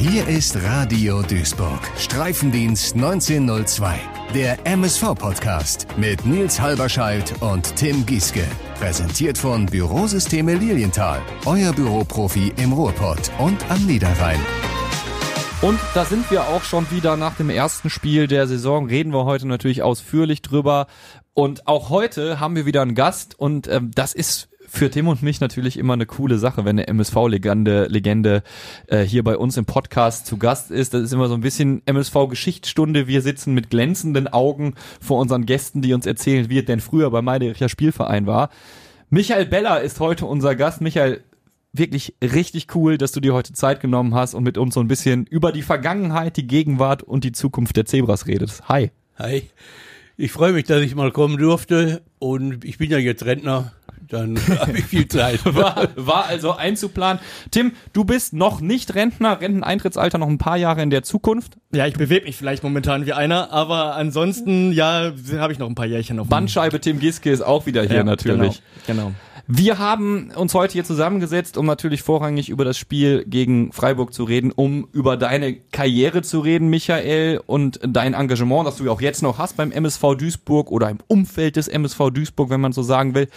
Hier ist Radio Duisburg, Streifendienst 1902, der MSV-Podcast mit Nils Halberscheid und Tim Gieske. Präsentiert von Bürosysteme Lilienthal, euer Büroprofi im Ruhrpott und am Niederrhein. Und da sind wir auch schon wieder nach dem ersten Spiel der Saison. Reden wir heute natürlich ausführlich drüber. Und auch heute haben wir wieder einen Gast und ähm, das ist für Tim und mich natürlich immer eine coole Sache, wenn eine MSV-Legende Legende, äh, hier bei uns im Podcast zu Gast ist. Das ist immer so ein bisschen MSV-Geschichtsstunde. Wir sitzen mit glänzenden Augen vor unseren Gästen, die uns erzählen, wie es denn früher bei Meidericher Spielverein war. Michael Beller ist heute unser Gast. Michael, wirklich richtig cool, dass du dir heute Zeit genommen hast und mit uns so ein bisschen über die Vergangenheit, die Gegenwart und die Zukunft der Zebras redest. Hi. Hi. Ich freue mich, dass ich mal kommen durfte und ich bin ja jetzt Rentner dann habe ich viel Zeit. War, war also einzuplanen. Tim, du bist noch nicht Rentner, Renteneintrittsalter noch ein paar Jahre in der Zukunft. Ja, ich bewege mich vielleicht momentan wie einer, aber ansonsten, ja, habe ich noch ein paar Jährchen noch. Bandscheibe Tim Giske ist auch wieder hier ja, natürlich. Genau. genau. Wir haben uns heute hier zusammengesetzt, um natürlich vorrangig über das Spiel gegen Freiburg zu reden, um über deine Karriere zu reden, Michael, und dein Engagement, das du ja auch jetzt noch hast beim MSV Duisburg oder im Umfeld des MSV Duisburg, wenn man so sagen will.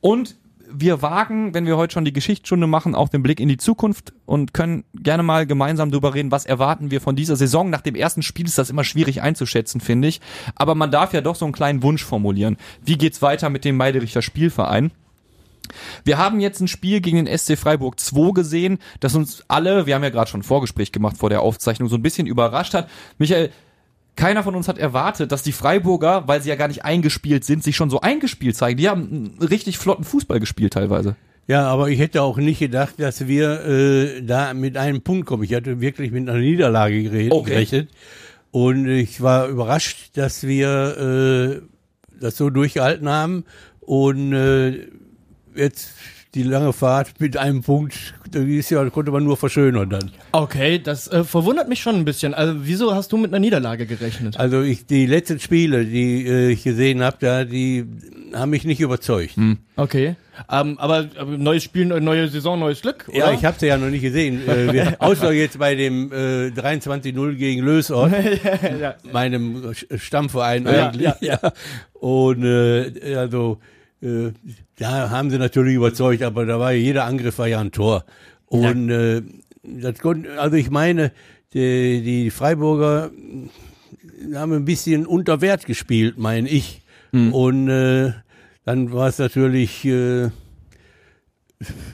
Und wir wagen, wenn wir heute schon die Geschichtsstunde machen, auch den Blick in die Zukunft und können gerne mal gemeinsam darüber reden, was erwarten wir von dieser Saison. Nach dem ersten Spiel ist das immer schwierig einzuschätzen, finde ich. Aber man darf ja doch so einen kleinen Wunsch formulieren. Wie geht's weiter mit dem Meidericher Spielverein? Wir haben jetzt ein Spiel gegen den SC Freiburg 2 gesehen, das uns alle, wir haben ja gerade schon ein Vorgespräch gemacht vor der Aufzeichnung, so ein bisschen überrascht hat. Michael, keiner von uns hat erwartet, dass die Freiburger, weil sie ja gar nicht eingespielt sind, sich schon so eingespielt zeigen. Die haben einen richtig flotten Fußball gespielt teilweise. Ja, aber ich hätte auch nicht gedacht, dass wir äh, da mit einem Punkt kommen. Ich hatte wirklich mit einer Niederlage gerechnet. Okay. Und ich war überrascht, dass wir äh, das so durchgehalten haben. Und äh, jetzt die lange Fahrt mit einem Punkt, die ist ja, konnte man nur verschönern dann. Okay, das äh, verwundert mich schon ein bisschen. Also wieso hast du mit einer Niederlage gerechnet? Also ich, die letzten Spiele, die äh, ich gesehen habe, da die haben mich nicht überzeugt. Hm. Okay. Um, ähm, aber, aber neues Spiel, neue Saison, neues Glück, oder? Ja, ich habe sie ja noch nicht gesehen. Äh, wir, außer jetzt bei dem äh, 23-0 gegen Lösort, ja, ja. meinem Stammverein ja, eigentlich. Ja, ja. Und äh, also äh, da haben sie natürlich überzeugt, aber da war ja, jeder Angriff war ja ein Tor. Und ja. äh, das konnte, also ich meine, die, die Freiburger haben ein bisschen unter Wert gespielt, meine ich. Mhm. Und äh, dann war es natürlich äh,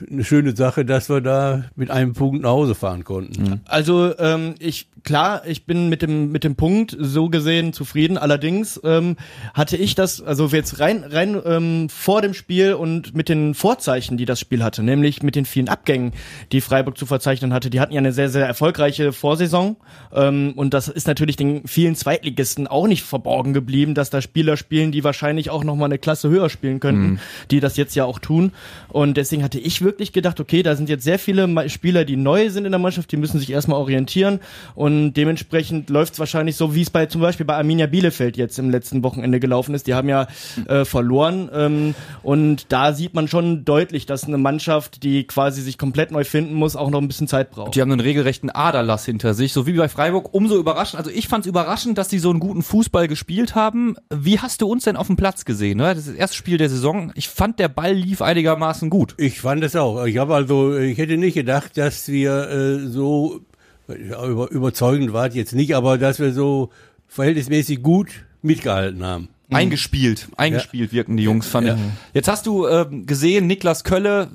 eine schöne Sache, dass wir da mit einem Punkt nach Hause fahren konnten. Mhm. Also ähm, ich klar, ich bin mit dem mit dem Punkt so gesehen zufrieden. Allerdings ähm, hatte ich das, also jetzt rein rein ähm, vor dem Spiel und mit den Vorzeichen, die das Spiel hatte, nämlich mit den vielen Abgängen, die Freiburg zu verzeichnen hatte. Die hatten ja eine sehr sehr erfolgreiche Vorsaison ähm, und das ist natürlich den vielen Zweitligisten auch nicht verborgen geblieben, dass da Spieler spielen, die wahrscheinlich auch noch mal eine Klasse höher spielen könnten, mhm. die das jetzt ja auch tun. Und deswegen hatte ich wirklich gedacht, okay, da sind jetzt sehr viele Spieler, die neu sind in der Mannschaft, die müssen sich erstmal orientieren und und dementsprechend läuft es wahrscheinlich so, wie es bei zum Beispiel bei Arminia Bielefeld jetzt im letzten Wochenende gelaufen ist. Die haben ja äh, verloren. Ähm, und da sieht man schon deutlich, dass eine Mannschaft, die quasi sich komplett neu finden muss, auch noch ein bisschen Zeit braucht. Die haben einen regelrechten Aderlass hinter sich, so wie bei Freiburg. Umso überraschend. Also ich fand es überraschend, dass die so einen guten Fußball gespielt haben. Wie hast du uns denn auf dem Platz gesehen? Ne? Das ist das erste Spiel der Saison. Ich fand, der Ball lief einigermaßen gut. Ich fand es auch. Ich habe also, ich hätte nicht gedacht, dass wir äh, so über, überzeugend war jetzt nicht, aber dass wir so verhältnismäßig gut mitgehalten haben. Eingespielt, eingespielt ja. wirken die Jungs, fand ja. ich. Jetzt hast du äh, gesehen, Niklas Kölle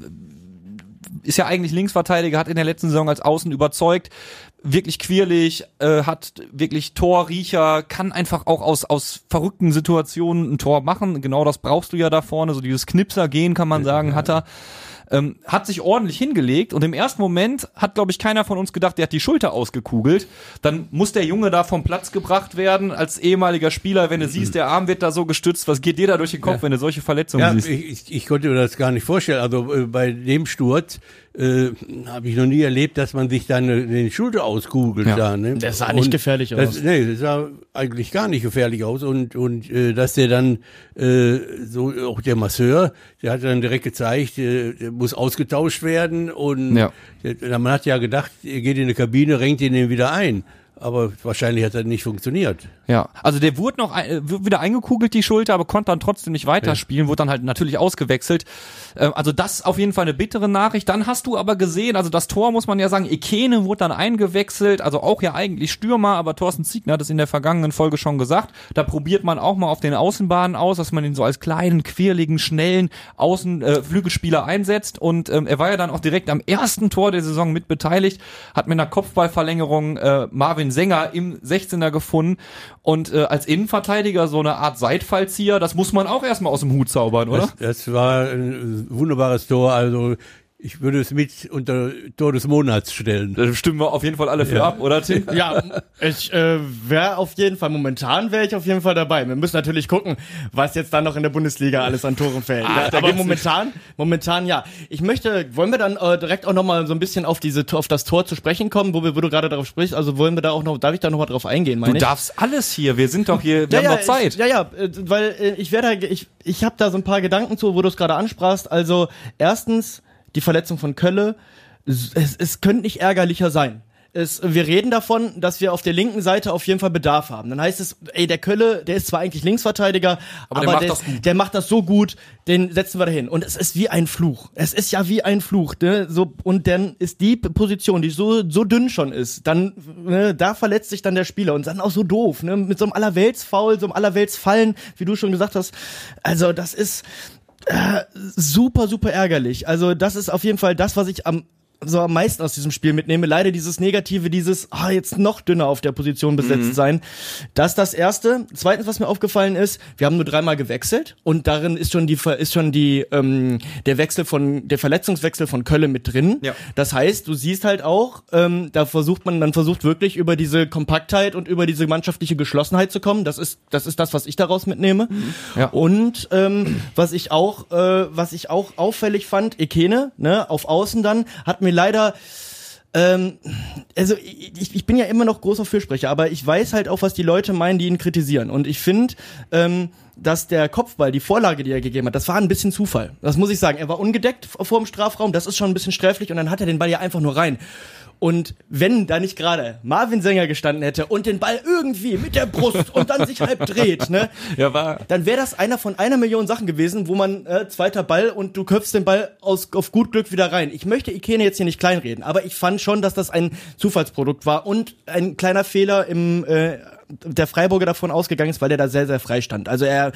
ist ja eigentlich Linksverteidiger, hat in der letzten Saison als Außen überzeugt, wirklich quirlig, äh, hat wirklich Torriecher, kann einfach auch aus aus verrückten Situationen ein Tor machen. Genau das brauchst du ja da vorne, so dieses Knipser gehen kann man sagen, hat er ähm, hat sich ordentlich hingelegt und im ersten Moment hat, glaube ich, keiner von uns gedacht, der hat die Schulter ausgekugelt. Dann muss der Junge da vom Platz gebracht werden als ehemaliger Spieler, wenn du siehst, der Arm wird da so gestützt. Was geht dir da durch den Kopf, ja. wenn du solche Verletzungen ja, siehst? Ich, ich konnte mir das gar nicht vorstellen. Also äh, bei dem Sturz äh, habe ich noch nie erlebt, dass man sich dann äh, den Schulter auskugelt. Ja. Da, ne? Das sah nicht gefährlich das, aus. Nee, das sah eigentlich gar nicht gefährlich aus. Und, und äh, dass der dann, äh, so auch der Masseur, der hat dann direkt gezeigt, äh, der muss ausgetauscht werden. Und Ja. der, man hat ja gedacht, er geht in die Kabine, renkt ihn den wieder ein. Aber wahrscheinlich hat das nicht funktioniert. Ja, also der wurde noch ein, äh, wieder eingekugelt, die Schulter, aber konnte dann trotzdem nicht weiterspielen, wurde dann halt natürlich ausgewechselt. Äh, Also das auf jeden Fall eine bittere Nachricht. Dann hast du aber gesehen, also das Tor muss man ja sagen, Ekene wurde dann eingewechselt, also auch ja eigentlich Stürmer, aber Thorsten Ziegner hat es in der vergangenen Folge schon gesagt. Da probiert man auch mal auf den Außenbahnen aus, dass man ihn so als kleinen, quirligen, schnellen Außen äh, einsetzt und ähm, er war ja dann auch direkt am ersten Tor der Saison mit beteiligt, hat mit einer Kopfballverlängerung äh, Marvin Sänger im 16er gefunden und äh, als Innenverteidiger so eine Art Seitfallzieher, das muss man auch erstmal aus dem Hut zaubern, oder? Das, das war ein wunderbares Tor. Also ich würde es mit unter Tor des Monats stellen. Da stimmen wir auf jeden Fall alle für Ja. ab, oder Tim? Ja, ich äh, wäre auf jeden Fall, momentan wäre ich auf jeden Fall dabei. Wir müssen natürlich gucken, was jetzt dann noch in der Bundesliga alles an Toren fällt. Ah, Ja, aber momentan, momentan ja. Ich möchte, wollen wir dann äh, direkt auch nochmal so ein bisschen auf diese auf das Tor zu sprechen kommen, wo, wir, wo du gerade darauf sprichst. Also wollen wir da auch noch, darf ich da nochmal drauf eingehen, meine Du ich? darfst alles hier, wir sind doch hier, wir haben doch Zeit. Ich, ja, ja, äh, weil äh, ich werde, ich, ich habe da so ein paar Gedanken zu, wo du es gerade ansprachst. Also erstens die Verletzung von Kölle. Es, es könnte nicht ärgerlicher sein. Es, wir reden davon, dass wir auf der linken Seite auf jeden Fall Bedarf haben. Dann heißt es, ey, der Kölle, der ist zwar eigentlich Linksverteidiger, Aber aber, der macht der, das gut. der macht das so gut, den setzen wir dahin. Und es ist wie ein Fluch. Es ist ja wie ein Fluch. Ne? So, und dann ist die Position, die so, so dünn schon ist, dann, ne, da verletzt sich dann der Spieler und dann auch so doof, ne? Mit so einem Allerweltsfoul, so einem Allerweltsfallen, wie du schon gesagt hast. Also, das ist super, super ärgerlich. Also, das ist auf jeden Fall das, was ich am so am meisten aus diesem Spiel mitnehme. Leider dieses Negative, dieses, ah, jetzt noch dünner auf der Position besetzt Mhm. sein. Das ist das Erste. Zweitens, was mir aufgefallen ist, wir haben nur dreimal gewechselt und darin ist schon die, ist schon die, ähm, der Wechsel von, der Verletzungswechsel von Kölle mit drin. Ja. Das heißt, du siehst halt auch, ähm, da versucht man, dann versucht wirklich über diese Kompaktheit und über diese mannschaftliche Geschlossenheit zu kommen. Das ist, das ist das, was ich daraus mitnehme. Ja. Und ähm, was ich auch, äh, was ich auch auffällig fand, Ekene, ne, auf Außen dann, hat mir leider ähm, also ich, ich bin ja immer noch großer Fürsprecher, aber ich weiß halt auch, was die Leute meinen, die ihn kritisieren. Und ich finde, ähm, dass der Kopfball, die Vorlage, die er gegeben hat, das war ein bisschen Zufall. Das muss ich sagen. Er war ungedeckt vor dem Strafraum, das ist schon ein bisschen sträflich und dann hat er den Ball ja einfach nur rein. Und wenn da nicht gerade Marvin Sänger gestanden hätte und den Ball irgendwie mit der Brust und dann sich halb dreht, ne, Ja, war, dann wäre das einer von einer Million Sachen gewesen, wo man äh, zweiter Ball und du köpfst den Ball aus, auf gut Glück wieder rein. Ich möchte Ikene jetzt hier nicht kleinreden, aber ich fand schon, dass das ein Zufallsprodukt war und ein kleiner Fehler im äh, der Freiburger davon ausgegangen ist, weil der da sehr, sehr frei stand. Also er,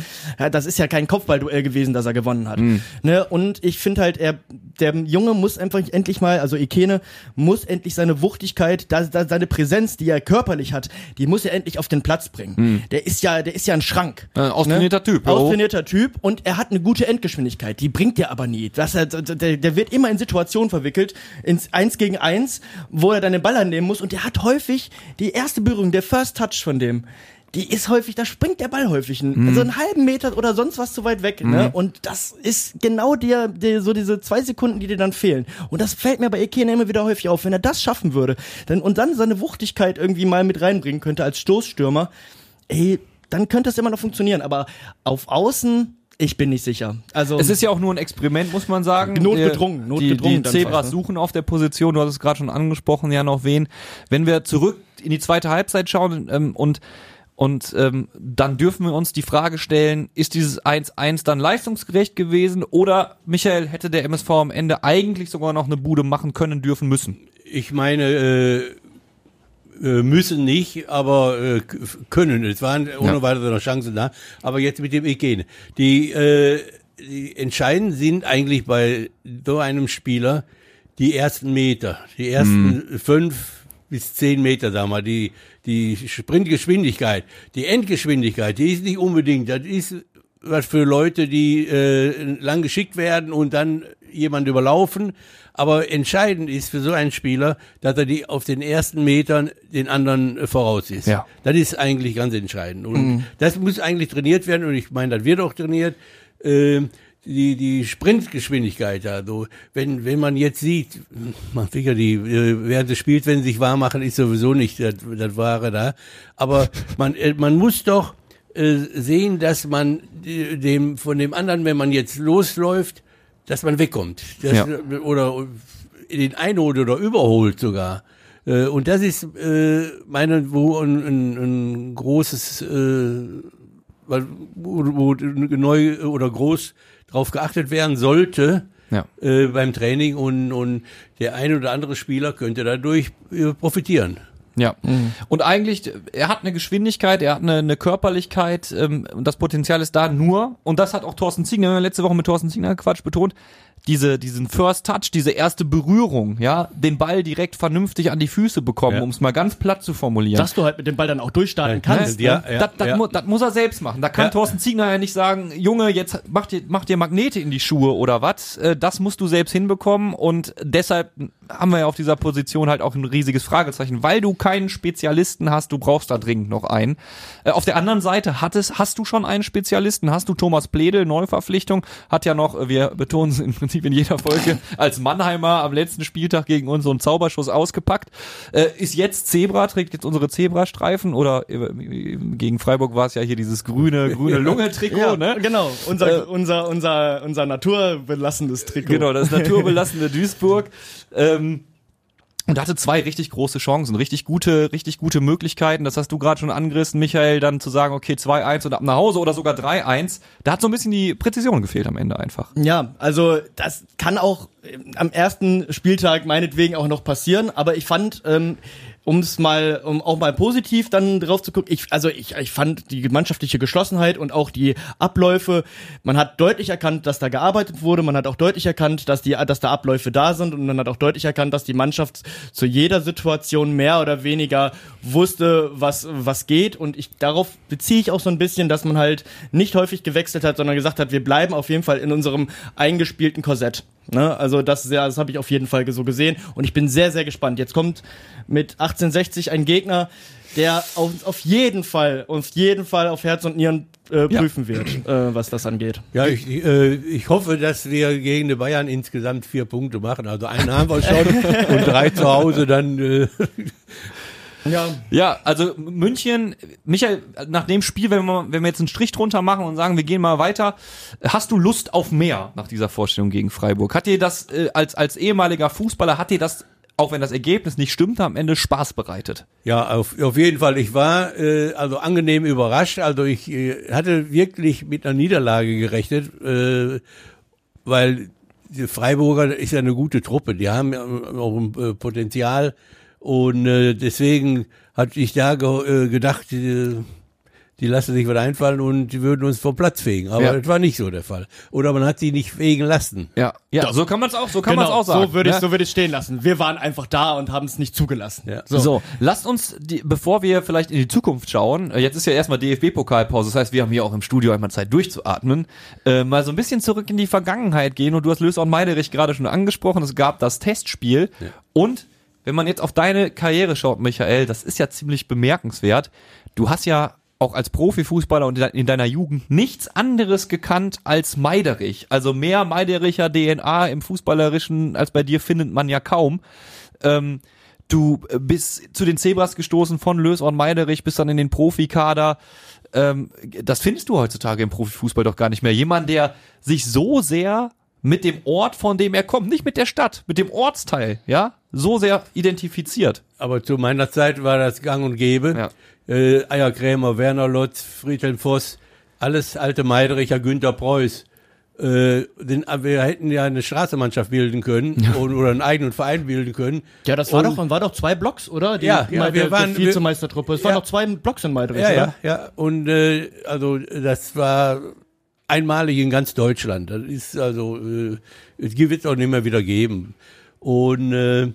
das ist ja kein Kopfballduell gewesen, das er gewonnen hat. Ne? Und ich finde halt, er, der Junge muss einfach endlich mal, also Ikene, muss endlich seine Wuchtigkeit, da, da, seine Präsenz, die er körperlich hat, die muss er endlich auf den Platz bringen. Der ist ja, der ist ja ein Schrank. Äh, austrainierter Typ, jo. Austrainierter Typ und er hat eine gute Endgeschwindigkeit. Die bringt er aber nie. Das, er- der, der wird immer in Situationen verwickelt, ins Eins gegen Eins, wo er dann den Ball annehmen muss und der hat häufig die erste Berührung, der First Touch von dem. Die ist häufig, da springt der Ball häufig einen, so einen halben Meter oder sonst was zu weit weg, ne? Und das ist genau der, der, so diese zwei Sekunden, die dir dann fehlen. Und das fällt mir bei Ekene immer wieder häufig auf. Wenn er das schaffen würde, dann, und dann seine Wuchtigkeit irgendwie mal mit reinbringen könnte als Stoßstürmer, ey, dann könnte es immer noch funktionieren. Aber auf Außen, ich bin nicht sicher. Also Es ist ja auch nur ein Experiment, muss man sagen. Notgedrungen, Die- notgedrungen Die, dann Zebras fast, ne? suchen auf der Position, du hast es gerade schon angesprochen, ja noch wen. Wenn wir zurück in die zweite Halbzeit schauen ähm, und und ähm, dann dürfen wir uns die Frage stellen, ist dieses 1-1 dann leistungsgerecht gewesen oder, Michael, hätte der MSV am Ende eigentlich sogar noch eine Bude machen können, dürfen, müssen? Ich meine, äh, äh, müssen nicht, aber äh, können. Es waren ohne Ja. weitere noch Chancen da. Aber jetzt mit dem Ikene. Die, äh, die entscheidend sind eigentlich bei so einem Spieler die ersten Meter, die ersten fünf bis zehn Meter, sagen wir, die, die Sprintgeschwindigkeit, die Endgeschwindigkeit, die ist nicht unbedingt, das ist was für Leute, die äh, lang geschickt werden und dann jemand überlaufen. Aber entscheidend ist für so einen Spieler, dass er die auf den ersten Metern den anderen äh, voraus ist. Ja. Das ist eigentlich ganz entscheidend. Und das muss eigentlich trainiert werden. Und ich meine, das wird auch trainiert. Ähm, die, die Sprintgeschwindigkeit da. So, wenn, wenn man jetzt sieht, man sicher die, äh, während des Spiels, wenn sie sich warm machen, ist sowieso nicht das, das Wahre da. Aber man, äh, man muss doch äh, sehen, dass man äh, dem, von dem anderen, wenn man jetzt losläuft, dass man wegkommt. Das, Ja. Oder den einholt oder überholt sogar. Äh, Und das ist äh, meine, wo ein, ein, ein großes, äh, wo, wo neu oder groß drauf geachtet werden sollte Ja. äh, beim Training und, und der ein oder andere Spieler könnte dadurch äh, profitieren. Ja. Und eigentlich, er hat eine Geschwindigkeit, er hat eine, eine Körperlichkeit ähm, und das Potenzial ist da nur, und das hat auch Thorsten Ziegner, wir haben letzte Woche mit Thorsten Ziegner Quatsch betont, diese, diesen First Touch, diese erste Berührung, ja, den Ball direkt vernünftig an die Füße bekommen, Ja. um es mal ganz platt zu formulieren. Dass du halt mit dem Ball dann auch durchstarten kannst. ja, ne? ja, das, das, ja. mu das muss er selbst machen. Da kann Ja. Thorsten Ziegner ja nicht sagen, Junge, jetzt mach dir, mach dir Magnete in die Schuhe oder was. Äh, Das musst du selbst hinbekommen und deshalb haben wir ja auf dieser Position halt auch ein riesiges Fragezeichen, weil du keinen Spezialisten hast, du brauchst da dringend noch einen. Äh, Auf der anderen Seite hattest, hast du schon einen Spezialisten, hast du Thomas Pledel, Neuverpflichtung, hat ja noch, äh, wir betonen es im Prinzip in jeder Folge, als Mannheimer am letzten Spieltag gegen uns so einen Zauberschuss ausgepackt, äh, ist jetzt Zebra, trägt jetzt unsere Zebrastreifen oder äh, gegen Freiburg war es ja hier dieses grüne, grüne Lunge-Trikot, Ja, ne? genau. Unser, Äh, unser, unser, unser naturbelassenes Trikot. Genau, das naturbelassene Duisburg. Ähm, und hatte zwei richtig große Chancen, richtig gute, richtig gute Möglichkeiten. Das hast du gerade schon angerissen, Michael, dann zu sagen, okay, 2-1 und ab nach Hause oder sogar 3-1. Da hat so ein bisschen die Präzision gefehlt am Ende einfach. Ja, also das kann auch äh, am ersten Spieltag meinetwegen auch noch passieren, aber ich fand, ähm, um es mal, um auch mal positiv dann drauf zu gucken, ich, also ich, ich fand die mannschaftliche Geschlossenheit und auch die Abläufe, man hat deutlich erkannt, dass da gearbeitet wurde, man hat auch deutlich erkannt, dass die, dass da Abläufe da sind. Und man hat auch deutlich erkannt, dass die Mannschaft zu jeder Situation mehr oder weniger wusste, was, was geht. Und ich, darauf beziehe ich auch so ein bisschen, dass man halt nicht häufig gewechselt hat, sondern gesagt hat, wir bleiben auf jeden Fall in unserem eingespielten Korsett. Ne? Also das, ja, das habe ich auf jeden Fall so gesehen und ich bin sehr, sehr gespannt. Jetzt kommt mit 1860 ein Gegner, der auf, auf jeden Fall, auf jeden Fall auf Herz und Nieren äh, Ja. prüfen wird, äh, was das angeht. Ja, ich, äh, ich hoffe, dass wir gegen die Bayern insgesamt vier Punkte machen. Also einen haben wir schon und drei zu Hause dann. Ja, Ja, also München, Michael, nach dem Spiel, wenn wir, wenn wir jetzt einen Strich drunter machen und sagen, wir gehen mal weiter, hast du Lust auf mehr nach dieser Vorstellung gegen Freiburg? Hat dir das äh, als, als ehemaliger Fußballer, hat dir das, auch wenn das Ergebnis nicht stimmte, am Ende Spaß bereitet? ja, auf, auf jeden Fall. Ich war äh, also angenehm überrascht. Also ich äh, hatte wirklich mit einer Niederlage gerechnet, äh, weil die Freiburger ist ja eine gute Truppe. Die haben ja auch ein äh, Potenzial. Und äh, deswegen hatte ich da ge äh, gedacht, äh, die lassen sich was einfallen und die würden uns vom Platz fegen. Aber Ja. das war nicht so der Fall. Oder man hat sie nicht fegen lassen. Ja, ja, so kann man es auch, so kann man es auch sagen. Genau, so würde ich ne? so würde ich stehen lassen. Wir waren einfach da und haben es nicht zugelassen. Ja. So. lasst uns, die, bevor wir vielleicht in die Zukunft schauen, äh, jetzt ist ja erstmal DFB-Pokalpause, das heißt, wir haben hier auch im Studio einmal Zeit durchzuatmen, äh, mal so ein bisschen zurück in die Vergangenheit gehen und du hast Lösau Meiderich gerade schon angesprochen, es gab das Testspiel und wenn man jetzt auf deine Karriere schaut, Michael, das ist ja ziemlich bemerkenswert, du hast ja auch als Profifußballer und in de- in deiner Jugend nichts anderes gekannt als Meiderich. Also mehr Meidericher DNA im Fußballerischen als bei dir findet man ja kaum. Ähm, du bist zu den Zebras gestoßen von Lös und Meiderich, bist dann in den Profikader. Ähm, das findest du heutzutage im Profifußball doch gar nicht mehr. Jemand, der sich so sehr mit dem Ort, von dem er kommt, nicht mit der Stadt, mit dem Ortsteil, ja, so sehr identifiziert. Aber zu meiner Zeit war das gang und gäbe. Ja. Äh, Eierkrämer, Werner Lotz, Friedhelm Voss, alles alte Meidericher, Günter Preuß. Äh, den, wir hätten ja eine Straßenmannschaft bilden können und, oder einen eigenen Verein bilden können. Ja, das war Und- doch, war doch zwei Blocks, oder? Die, Ja, ja, der, wir waren- Vizemeistertruppe. Es waren ja. noch zwei Blocks in Meidrich, Ja, oder? ja, ja. Und äh, also das war einmalig in ganz Deutschland. Das ist also, äh, es wird es auch nicht mehr wieder geben. Und äh,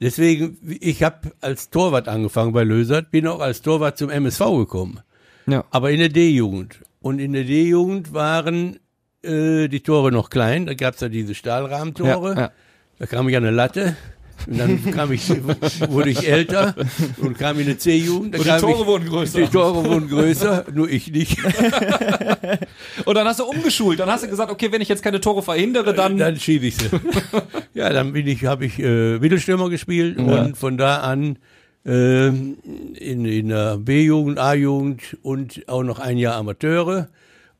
deswegen, ich habe als Torwart angefangen bei Lösert, bin auch als Torwart zum MSV gekommen. Ja. aber in der D-Jugend. Und in der D-Jugend waren äh, die Tore noch klein. Da gab's ja diese Stahlrahmentore. Ja, ja. Da kam ich an eine Latte Und dann kam ich, wurde ich älter und kam in eine C-Jugend. Und die Tore ich, wurden größer. Die Tore wurden größer, nur ich nicht. und dann hast du umgeschult. Dann hast du gesagt, okay, wenn ich jetzt keine Tore verhindere, dann. Dann schiebe ich sie. ja, dann bin ich, habe ich äh, Mittelstürmer gespielt ja. und von da an äh, in, in der B-Jugend, A-Jugend und auch noch ein Jahr Amateure.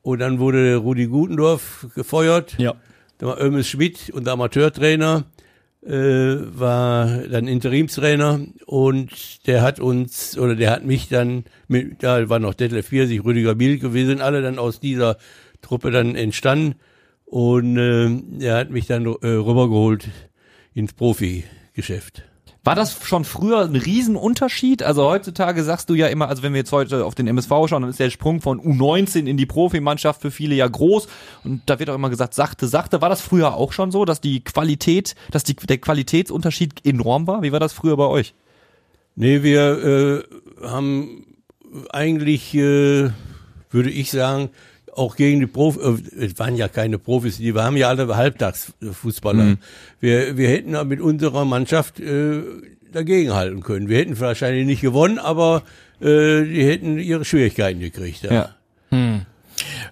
Und dann wurde Rudi Gutendorf gefeuert. Ja. Da war Ömes Schmidt, unser Amateurtrainer, äh, war dann Interimstrainer und der hat uns, oder der hat mich dann, mit, da war noch Detlef Biersig, Rüdiger Bielke, wir sind alle dann aus dieser Truppe dann entstanden und äh, er hat mich dann äh, rübergeholt ins Profigeschäft. War das schon früher ein Riesenunterschied? Also heutzutage sagst du ja immer, also wenn wir jetzt heute auf den MSV schauen, dann ist der Sprung von U19 in die Profimannschaft für viele ja groß. Und da wird auch immer gesagt, sachte, sachte. War das früher auch schon so, dass die Qualität, dass die, der Qualitätsunterschied enorm war? Wie war das früher bei euch? Nee, wir äh, haben eigentlich, äh, würde ich sagen, auch gegen die Profis, äh, es waren ja keine Profis, die wir haben ja alle Halbtagsfußballer. Mhm. Wir, wir hätten mit unserer Mannschaft äh, dagegenhalten können. Wir hätten wahrscheinlich nicht gewonnen, aber äh, die hätten ihre Schwierigkeiten gekriegt. Ja. ja.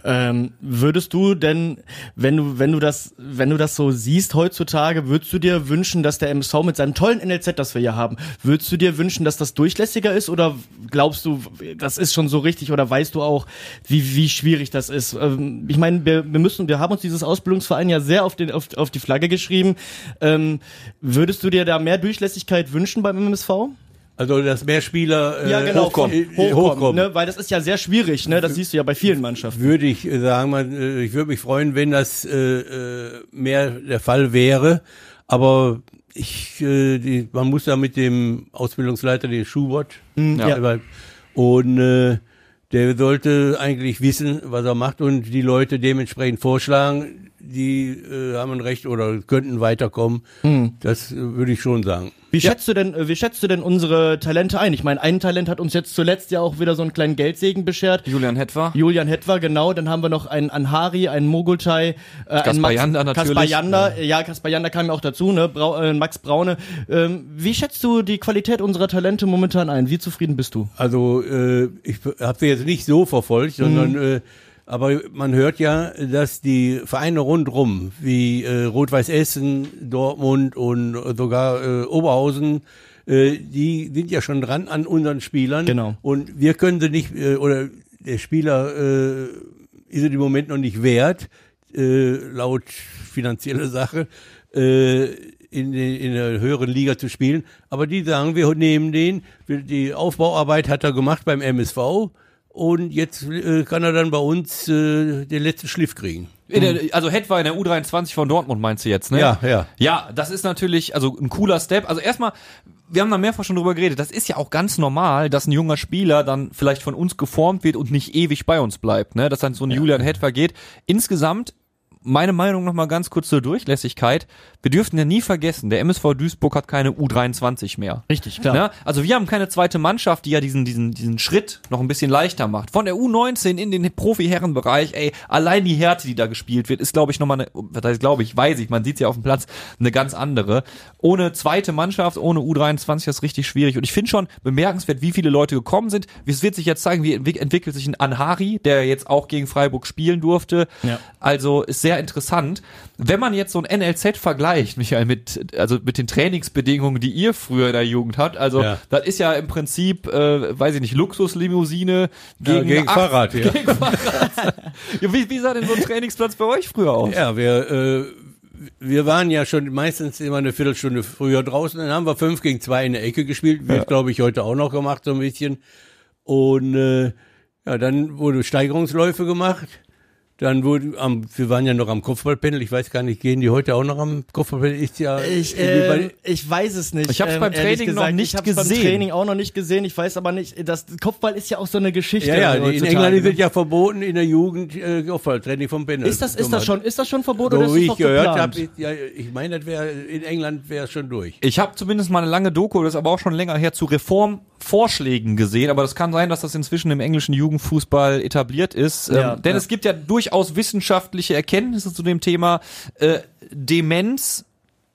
Hm. Ähm, würdest du denn, wenn du, wenn du das, wenn du das so siehst heutzutage, würdest du dir wünschen, dass der MSV mit seinem tollen NLZ, das wir hier haben, würdest du dir wünschen, dass das durchlässiger ist oder glaubst du, das ist schon so richtig oder weißt du auch, wie, wie schwierig das ist? Ähm, ich meine, wir, wir müssen, wir haben uns dieses Ausbildungsverein ja sehr auf, den, auf, auf die Flagge geschrieben. Ähm, würdest du dir da mehr Durchlässigkeit wünschen beim MSV? Also dass mehr Spieler äh, ja, genau, hochkommen, hochkommen, hochkommen. Ne? weil das ist ja sehr schwierig, ne? Das siehst du ja bei vielen Mannschaften. Würde ich äh, sagen, man, äh, ich würde mich freuen, wenn das äh, äh, mehr der Fall wäre. Aber ich, äh, die, man muss da mit dem Ausbildungsleiter, den Schubert, mhm, ja. ja. und äh, der sollte eigentlich wissen, was er macht und die Leute dementsprechend vorschlagen, die äh, haben ein Recht oder könnten weiterkommen. Mhm. Das äh, würde ich schon sagen. Wie ja. schätzt du denn, äh, wie schätzt du denn unsere Talente ein? Ich meine, ein Talent hat uns jetzt zuletzt ja auch wieder so einen kleinen Geldsegen beschert. Julian Hetwa. Julian Hetwa, genau. Dann haben wir noch einen Anhari, einen Mogultai, äh, einen Max, Janda natürlich. Kaspar Janda, ja, Kaspar Janda kam ja auch dazu, ne? Brau, äh, Max Braune. Ähm, wie schätzt du die Qualität unserer Talente momentan ein? Wie zufrieden bist du? Also, äh, ich habe sie jetzt nicht so verfolgt, sondern mhm. äh, aber man hört ja, dass die Vereine rundrum, wie äh, Rot-Weiß Essen, Dortmund und sogar äh, Oberhausen, äh, die sind ja schon dran an unseren Spielern. Genau. Und wir können sie nicht, äh, oder der Spieler äh, ist es im Moment noch nicht wert, äh, laut finanzieller Sache, äh, in, in der höheren Liga zu spielen. Aber die sagen, wir nehmen den, die Aufbauarbeit hat er gemacht beim MSV und jetzt äh, kann er dann bei uns äh, den letzten Schliff kriegen. Der, also Het war in der U23 von Dortmund, meinst du jetzt, ne? Ja, ja. Ja, das ist natürlich also ein cooler Step. Also erstmal, wir haben da mehrfach schon drüber geredet, das ist ja auch ganz normal, dass ein junger Spieler dann vielleicht von uns geformt wird und nicht ewig bei uns bleibt, ne? Dass dann so ein ja. Julian Hetfer geht. Insgesamt meine Meinung noch mal ganz kurz zur Durchlässigkeit. Wir dürften ja nie vergessen, der MSV Duisburg hat keine U23 mehr. Richtig, klar. Ne? Also wir haben keine zweite Mannschaft, die ja diesen, diesen, diesen Schritt noch ein bisschen leichter macht. Von der U19 in den Profi-Herrenbereich, ey, allein die Härte, die da gespielt wird, ist, glaube ich, nochmal eine, was heißt, glaube ich, weiß ich, man sieht ja auf dem Platz, eine ganz andere. Ohne zweite Mannschaft, ohne U23 ist richtig schwierig. Und ich finde schon bemerkenswert, wie viele Leute gekommen sind. Es wird sich jetzt zeigen, wie entwickelt sich ein Anhari, der jetzt auch gegen Freiburg spielen durfte. Ja. Also ist sehr sehr interessant. Wenn man jetzt so ein NLZ vergleicht, Michael, mit, also mit den Trainingsbedingungen, die ihr früher in der Jugend habt, also ja. das ist ja im Prinzip, äh, weiß ich nicht, Luxuslimousine gegen, ja, gegen acht, Fahrrad. Ja. Gegen Fahrrad. wie, wie sah denn so ein Trainingsplatz bei euch früher aus? Ja, wir, äh, wir waren ja schon meistens immer eine Viertelstunde früher draußen. Dann haben wir fünf gegen zwei in der Ecke gespielt. Wird, ja. glaube ich, heute auch noch gemacht, so ein bisschen. Und äh, ja, dann wurde Steigerungsläufe gemacht. Dann wurde am, wir waren ja noch am Kopfballpanel. Ich weiß gar nicht, gehen die heute auch noch am Kopfballpanel? Ist ja. Ich, äh, ich weiß es nicht. Ich habe es beim Training gesagt. noch nicht ich gesehen. Beim Training auch noch nicht gesehen. Ich weiß aber nicht. Das Kopfball ist ja auch so eine Geschichte. Ja, ja. In England wird ja verboten in der Jugend äh, Kopfballtraining vom Panel. Ist das, ist das schon, ist das schon verboten so, oder ist wie ich gehört habe, ja, ich meine, das wäre in England wäre schon durch. Ich habe zumindest mal eine lange Doku, das ist aber auch schon länger her zu Reformvorschlägen gesehen. Aber das kann sein, dass das inzwischen im englischen Jugendfußball etabliert ist. Ja, ähm, denn ja. es gibt ja durchaus Wissenschaft wissenschaftliche Erkenntnisse zu dem Thema äh, Demenz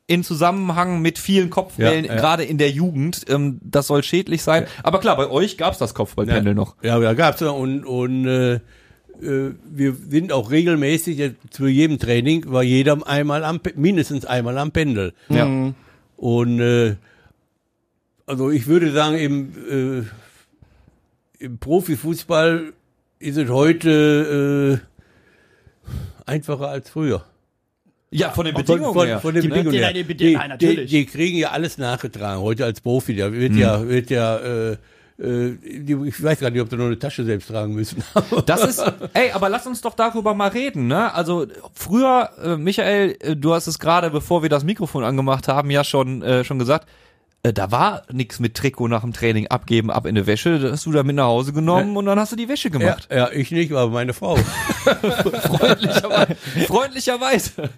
in Zusammenhang mit vielen Kopfbällen, Ja, ja. gerade in der Jugend. Ähm, das soll schädlich sein. Aber klar, bei euch gab's das Kopfballpendel noch. Ja, da gab's ja und, und äh, äh, wir sind auch regelmäßig, jetzt zu jedem Training war jeder einmal am, mindestens einmal am Pendel. Ja. Und äh, also ich würde sagen, im, äh, im Profifußball ist es heute äh, einfacher als früher. Ja, von den Von, Bedingungen von, her. von den Die Bedingungen her. die Bedingungen, die. Die, die kriegen ja alles nachgetragen heute als Profi. Da wird Mhm. ja, wird ja, äh, äh, ich weiß gar nicht, ob sie noch eine Tasche selbst tragen müssen. Das ist, ey, aber lass uns doch darüber mal reden, ne? Also früher, äh, Michael, äh, du hast es gerade, bevor wir das Mikrofon angemacht haben, ja schon äh, schon gesagt. Äh, da war nix mit Trikot nach dem Training abgeben, ab in die Wäsche. Das hast du da mit nach Hause genommen und dann hast du die Wäsche ja, gemacht. ja, ich nicht, aber meine Frau. Freundlicherweise. Freundlicherweise.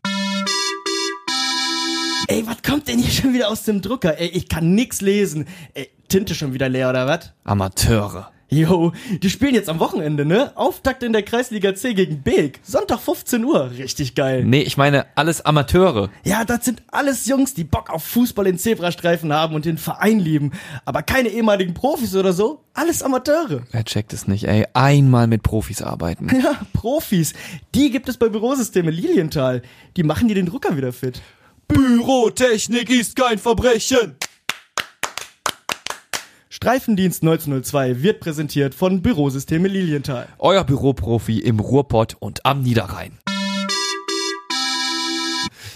Ey, was kommt denn hier schon wieder aus dem Drucker? Ey, ich kann nix lesen. Ey, Tinte schon wieder leer, oder was? Amateure. Jo, die spielen jetzt am Wochenende, ne? Auftakt in der Kreisliga C gegen Beek. Sonntag 15 Uhr. Richtig geil. Nee, ich meine alles Amateure. Ja, das sind alles Jungs, die Bock auf Fußball in Zebrastreifen haben und den Verein lieben. Aber keine ehemaligen Profis oder so. Alles Amateure. Er checkt es nicht, ey. Einmal mit Profis arbeiten. Ja, Profis. Die gibt es bei Bürosysteme Lilienthal. Die machen dir den Drucker wieder fit. Bürotechnik ist kein Verbrechen. Streifendienst 1902 wird präsentiert von Bürosysteme Lilienthal. Euer Büroprofi im Ruhrpott und am Niederrhein.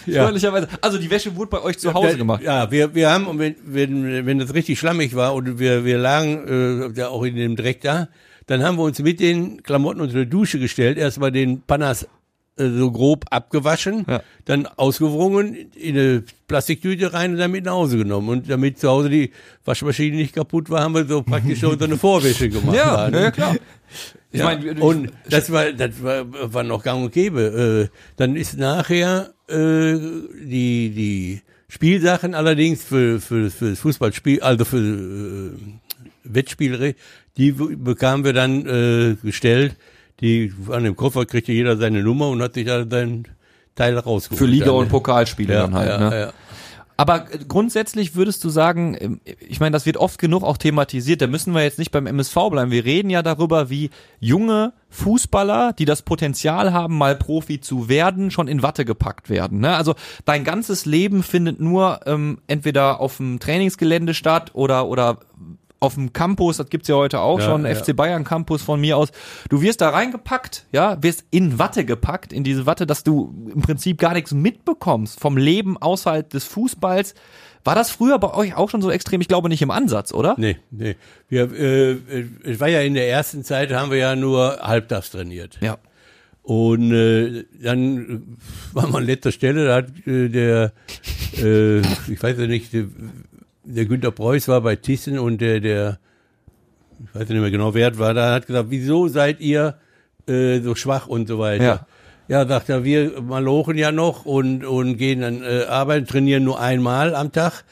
Ja. Freundlicherweise. Also die Wäsche wurde bei euch zu Hause gemacht. Ja, wir, wir haben, und wenn, wenn, wenn das richtig schlammig war und wir, wir lagen äh, ja auch in dem Dreck da, dann haben wir uns mit den Klamotten unter die Dusche gestellt, erstmal den Panas so grob abgewaschen, Ja. dann ausgewrungen, in eine Plastiktüte rein und dann mit nach Hause genommen. Und damit zu Hause die Waschmaschine nicht kaputt war, haben wir so praktisch schon so eine Vorwäsche gemacht. Ja, ne? ja, klar. Ich Ja, meine, und das war, das war, war noch gang und gäbe. Äh, dann ist nachher äh, die, die Spielsachen allerdings für, für, für das Fußballspiel, also für äh, Wettspiele, die bekamen wir dann äh, gestellt. Die an dem Koffer kriegte jeder seine Nummer und hat sich da sein Teil rausgeholt. für Liga und? Pokalspiele ja, dann halt. ja, ne? ja. Aber grundsätzlich würdest du sagen, ähm, ich meine, das wird oft genug auch thematisiert, da müssen wir jetzt nicht beim MSV bleiben. Wir reden ja darüber, wie junge Fußballer, die das Potenzial haben, mal Profi zu werden, schon in Watte gepackt werden. Ne? Also dein ganzes Leben findet nur ähm, entweder auf dem Trainingsgelände statt oder oder auf dem Campus, das gibt's ja heute auch Ja, schon, ja. FC Bayern Campus von mir aus. Du wirst da reingepackt, ja, wirst in Watte gepackt, in diese Watte, dass du im Prinzip gar nichts mitbekommst vom Leben außerhalb des Fußballs. War das früher bei euch auch schon so extrem? Ich glaube nicht im Ansatz, oder? Nee, nee. Wir, äh, es war ja in der ersten Zeit, haben wir ja nur halbtags trainiert. Ja. Und äh, dann waren wir an letzter Stelle, da hat äh, der, äh, ich weiß ja nicht, der, Günter Preuß war bei Thyssen und der, der, ich weiß nicht mehr genau, wer war, da hat gesagt, wieso seid ihr äh, so schwach und so weiter. Ja. Ja, sagt er, wir malochen ja noch und, und gehen dann äh, arbeiten, trainieren nur einmal am Tag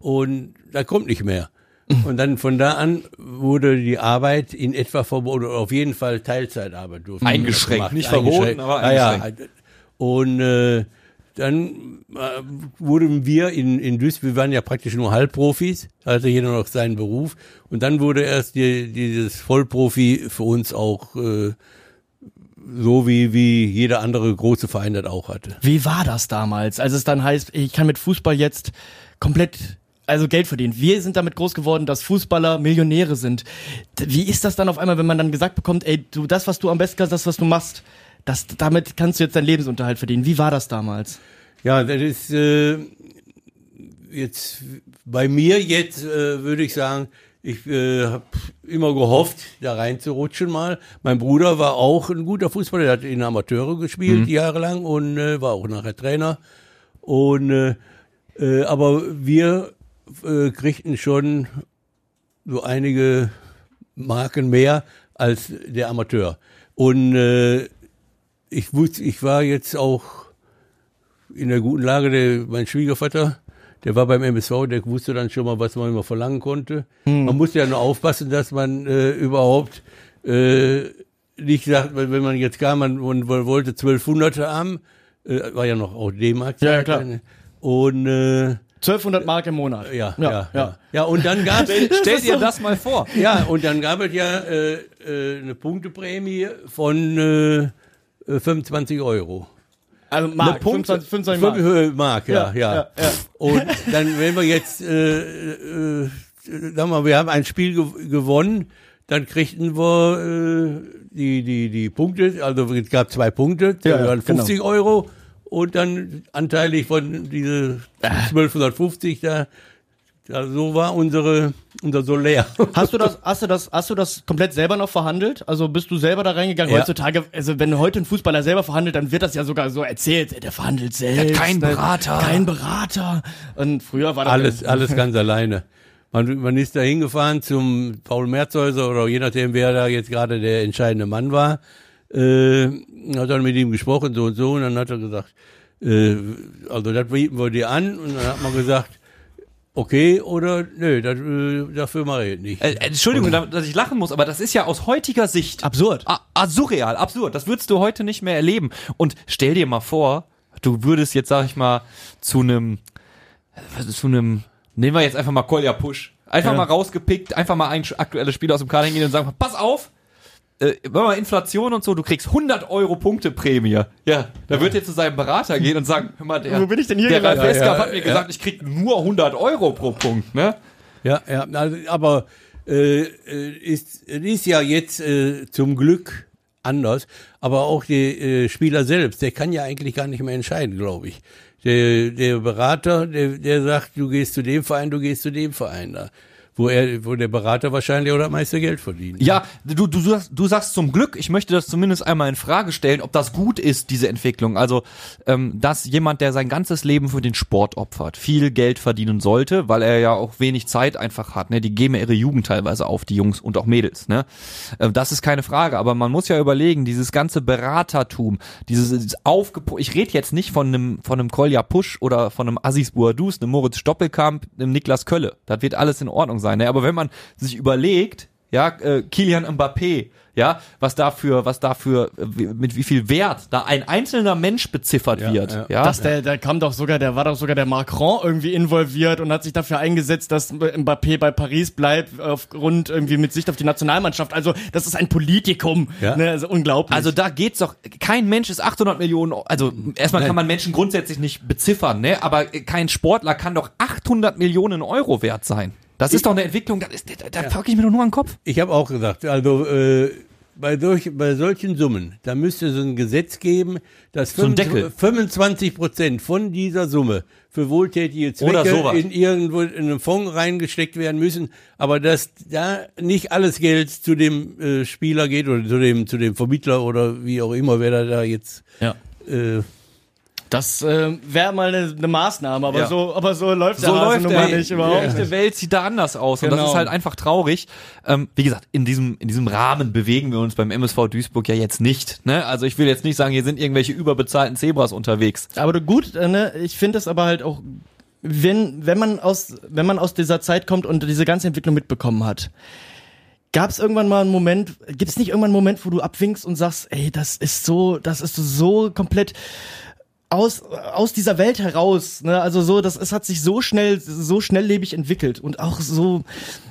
und da kommt nicht mehr. Und dann von da an wurde die Arbeit in etwa verboten, oder auf jeden Fall Teilzeitarbeit durfte Eingeschränkt, gemacht. nicht verboten, Eingeschränkt. aber Ah, ja. eingeschränkt. Und äh, dann äh, wurden wir in, in Duisburg, wir waren ja praktisch nur Halbprofis, hatte jeder noch seinen Beruf. Und dann wurde erst die, dieses Vollprofi für uns auch äh, so wie, wie jeder andere große Verein das auch hatte. Wie war das damals, als es dann heißt, ich kann mit Fußball jetzt komplett also Geld verdienen. Wir sind damit groß geworden, dass Fußballer Millionäre sind. Wie ist das dann auf einmal, wenn man dann gesagt bekommt, ey, du das, was du am besten kannst, das, was du machst, das, damit kannst du jetzt deinen Lebensunterhalt verdienen. Wie war das damals? Ja, das ist äh, jetzt bei mir jetzt äh, würde ich sagen, ich äh, habe immer gehofft, da reinzurutschen mal. Mein Bruder war auch ein guter Fußballer, der hat in Amateure gespielt jahrelang und äh, war auch nachher Trainer. Und äh, äh, aber wir äh, kriegten schon so einige Marken mehr als der Amateur. Und äh, ich wusste, ich war jetzt auch in der guten Lage, der, mein Schwiegervater, der war beim MSV, der wusste dann schon mal, was man immer verlangen konnte. Man musste ja nur aufpassen, dass man äh, überhaupt äh, nicht sagt, wenn man jetzt kam, man, man wollte 1200 haben, äh, war ja noch auch D-Mark. Ja, ja, klar. Und äh, 1200 Mark im Monat. ja, ja, ja, ja. und dann gab es Stell dir das mal vor. ja, und dann gab es ja äh, äh, eine Punkteprämie von äh, 25 Euro. Also Mark, Punkte- 25, 25 Mark. Äh, Mark, ja, Ja, ja. ja. Und dann, wenn wir jetzt, äh, äh, sagen wir mal, wir haben ein Spiel gew gewonnen, dann kriegten wir äh, die, die, die Punkte, also es gab zwei Punkte, Ja, waren genau. 50 Euro und dann anteilig von diese 1250 da, da so war unsere, unser Solär. Hast du das, hast du das, hast du das komplett selber noch verhandelt? Also bist du selber da reingegangen? Ja. Heutzutage, also wenn heute ein Fußballer selber verhandelt, dann wird das ja sogar so erzählt, ey, der verhandelt selbst. keinen ne? Berater. Kein Berater. Und früher war das Alles, alles ganz alleine. Man, man ist da hingefahren zum Paul Merzhäuser oder je nachdem, wer da jetzt gerade der entscheidende Mann war. Äh, hat dann mit ihm gesprochen, so und so, und dann hat er gesagt, äh, also das bieten wir dir an, und dann hat man gesagt, okay oder nö, das, äh, dafür mache ich nicht. Äh, äh, Entschuldigung, da- dass ich lachen muss, aber das ist ja aus heutiger Sicht absurd. Ah, ah, surreal, absurd. Das würdest du heute nicht mehr erleben. Und stell dir mal vor, du würdest jetzt, sag ich mal, zu einem, zu einem, nehmen wir jetzt einfach mal Kolja Push. Einfach Ja. mal rausgepickt, einfach mal ein aktuelles Spiel aus dem Kader hingehen und sagen, pass auf, äh, wenn mal Inflation und so, du kriegst 100 Euro Punkteprämie. Ja, da wird jetzt zu seinem Berater gehen und sagen, hör mal, der, Wo bin ich denn hier der Ralf gelandet? Westkamp hat mir gesagt, ich krieg nur 100 Euro pro Punkt, ne? Ja, ja, also, aber äh, äh, ist, ist ja jetzt äh, zum Glück anders, aber auch der äh, Spieler selbst, der kann ja eigentlich gar nicht mehr entscheiden, glaube ich. Der, der Berater, der, der sagt, du gehst zu dem Verein, du gehst zu dem Verein da. Wo er, wo der Berater wahrscheinlich auch das meiste Geld verdient. Ja, du, du, sagst, du sagst zum Glück, ich möchte das zumindest einmal in Frage stellen, ob das gut ist, diese Entwicklung. Also, ähm, dass jemand, der sein ganzes Leben für den Sport opfert, viel Geld verdienen sollte, weil er ja auch wenig Zeit einfach hat. Ne? Die geben ja ihre Jugend teilweise auf, die Jungs und auch Mädels. Ne? Äh, das ist keine Frage, aber man muss ja überlegen, dieses ganze Beratertum, dieses, dieses aufgepo ich rede jetzt nicht von einem von einem Kolja Pusch oder von einem Aziz Bouadouz, einem Moritz Stoppelkamp, einem Niklas Kölle. Das wird alles in Ordnung sein. Ne? Aber wenn man sich überlegt, ja, äh, Kilian Mbappé, ja, was dafür, was dafür, äh, wie- mit wie viel Wert da ein einzelner Mensch beziffert Ja, wird, ja. ja. Dass der, da kam doch sogar, der war doch sogar der Macron irgendwie involviert und hat sich dafür eingesetzt, dass Mbappé bei Paris bleibt, aufgrund irgendwie mit Sicht auf die Nationalmannschaft. Also, das ist ein Politikum. Ja. Ne, also unglaublich. Also da geht's doch, kein Mensch ist 800 Millionen, also erstmal kann man Menschen grundsätzlich nicht beziffern, ne, aber kein Sportler kann doch 800 Millionen Euro wert sein. Das ist doch eine Entwicklung, da, da pack ich mir doch nur an den Kopf. Ich habe auch gesagt, also äh, bei, solch, bei solchen Summen, da müsste es ein Gesetz geben, dass So ein Deckel. 25 Prozent von dieser Summe für wohltätige Zwecke in irgendwo in einen Fonds reingesteckt werden müssen, aber dass da nicht alles Geld zu dem äh, Spieler geht oder zu dem zu dem Vermittler oder wie auch immer, wer da, da jetzt ja. äh, Das äh, wäre mal eine ne Maßnahme, aber Ja. so, aber so läuft So der läuft nun mal nicht überhaupt. die echte Welt sieht da anders aus und das Genau. ist halt einfach traurig. Ähm, wie gesagt, in diesem in diesem Rahmen bewegen wir uns beim MSV Duisburg ja jetzt nicht. Ne? Also ich will jetzt nicht sagen, hier sind irgendwelche überbezahlten Zebras unterwegs. Aber du, gut, äh, ne, ich finde es aber halt auch, wenn, wenn man aus, wenn man aus dieser Zeit kommt und diese ganze Entwicklung mitbekommen hat, gab es irgendwann mal einen Moment, gibt es nicht irgendwann einen Moment, wo du abwinkst und sagst, ey, das ist so, das ist so komplett aus, aus dieser Welt heraus, ne? Also so, das es hat sich so schnell, so schnelllebig entwickelt und auch so,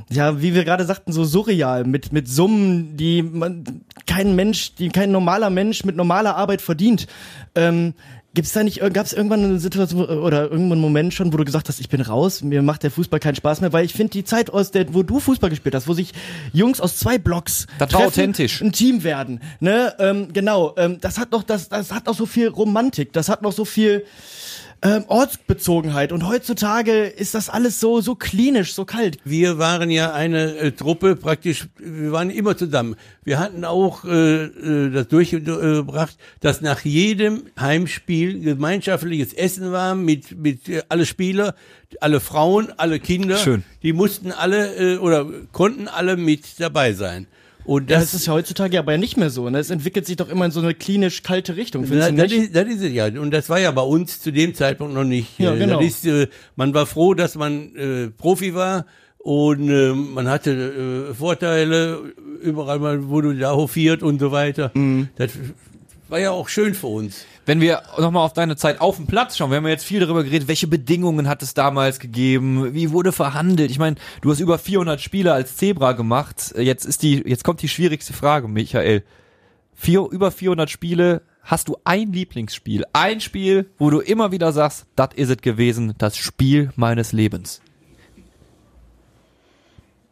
ja, wie wir gerade sagten, so surreal mit mit Summen, die man kein Mensch, die kein normaler Mensch mit normaler Arbeit verdient. Ähm, Gibt's da nicht, gab es irgendwann eine Situation oder irgendwann einen Moment schon, wo du gesagt hast, ich bin raus, mir macht der Fußball keinen Spaß mehr, weil ich finde die Zeit aus der, wo du Fußball gespielt hast, wo sich Jungs aus zwei Blocks Das war authentisch. ein Team werden, ne, ähm, genau, ähm, das hat noch, das, das hat noch so viel Romantik, das hat noch so viel ähm, Ortsbezogenheit und heutzutage ist das alles so, so klinisch, so kalt. Wir waren ja eine äh, Truppe, praktisch, wir waren immer zusammen. Wir hatten auch äh, äh, das durchgebracht, dass nach jedem Heimspiel gemeinschaftliches Essen war mit, mit äh, alle Spieler, alle Frauen, alle Kinder. Schön. Die mussten alle äh, oder konnten alle mit dabei sein. Und Das, das, ist ja heutzutage aber nicht mehr so, ne? Es entwickelt sich doch immer in so eine klinisch kalte Richtung, Na, das, ist, das ist es ja. Und das war ja bei uns zu dem Zeitpunkt noch nicht. Ja, Äh, genau. Ist, äh, man war froh, dass man äh, Profi war und äh, man hatte äh, Vorteile, überall mal wurde da hofiert und so weiter. Mhm. Das war ja auch schön für uns. Wenn wir nochmal auf deine Zeit auf dem Platz schauen, wir haben ja jetzt viel darüber geredet, welche Bedingungen hat es damals gegeben, wie wurde verhandelt. Ich meine, du hast über 400 Spiele als Zebra gemacht. Jetzt ist die, jetzt kommt die schwierigste Frage, Michael. Vier, über 400 Spiele, hast du ein Lieblingsspiel, ein Spiel, wo du immer wieder sagst, das ist es gewesen, das Spiel meines Lebens.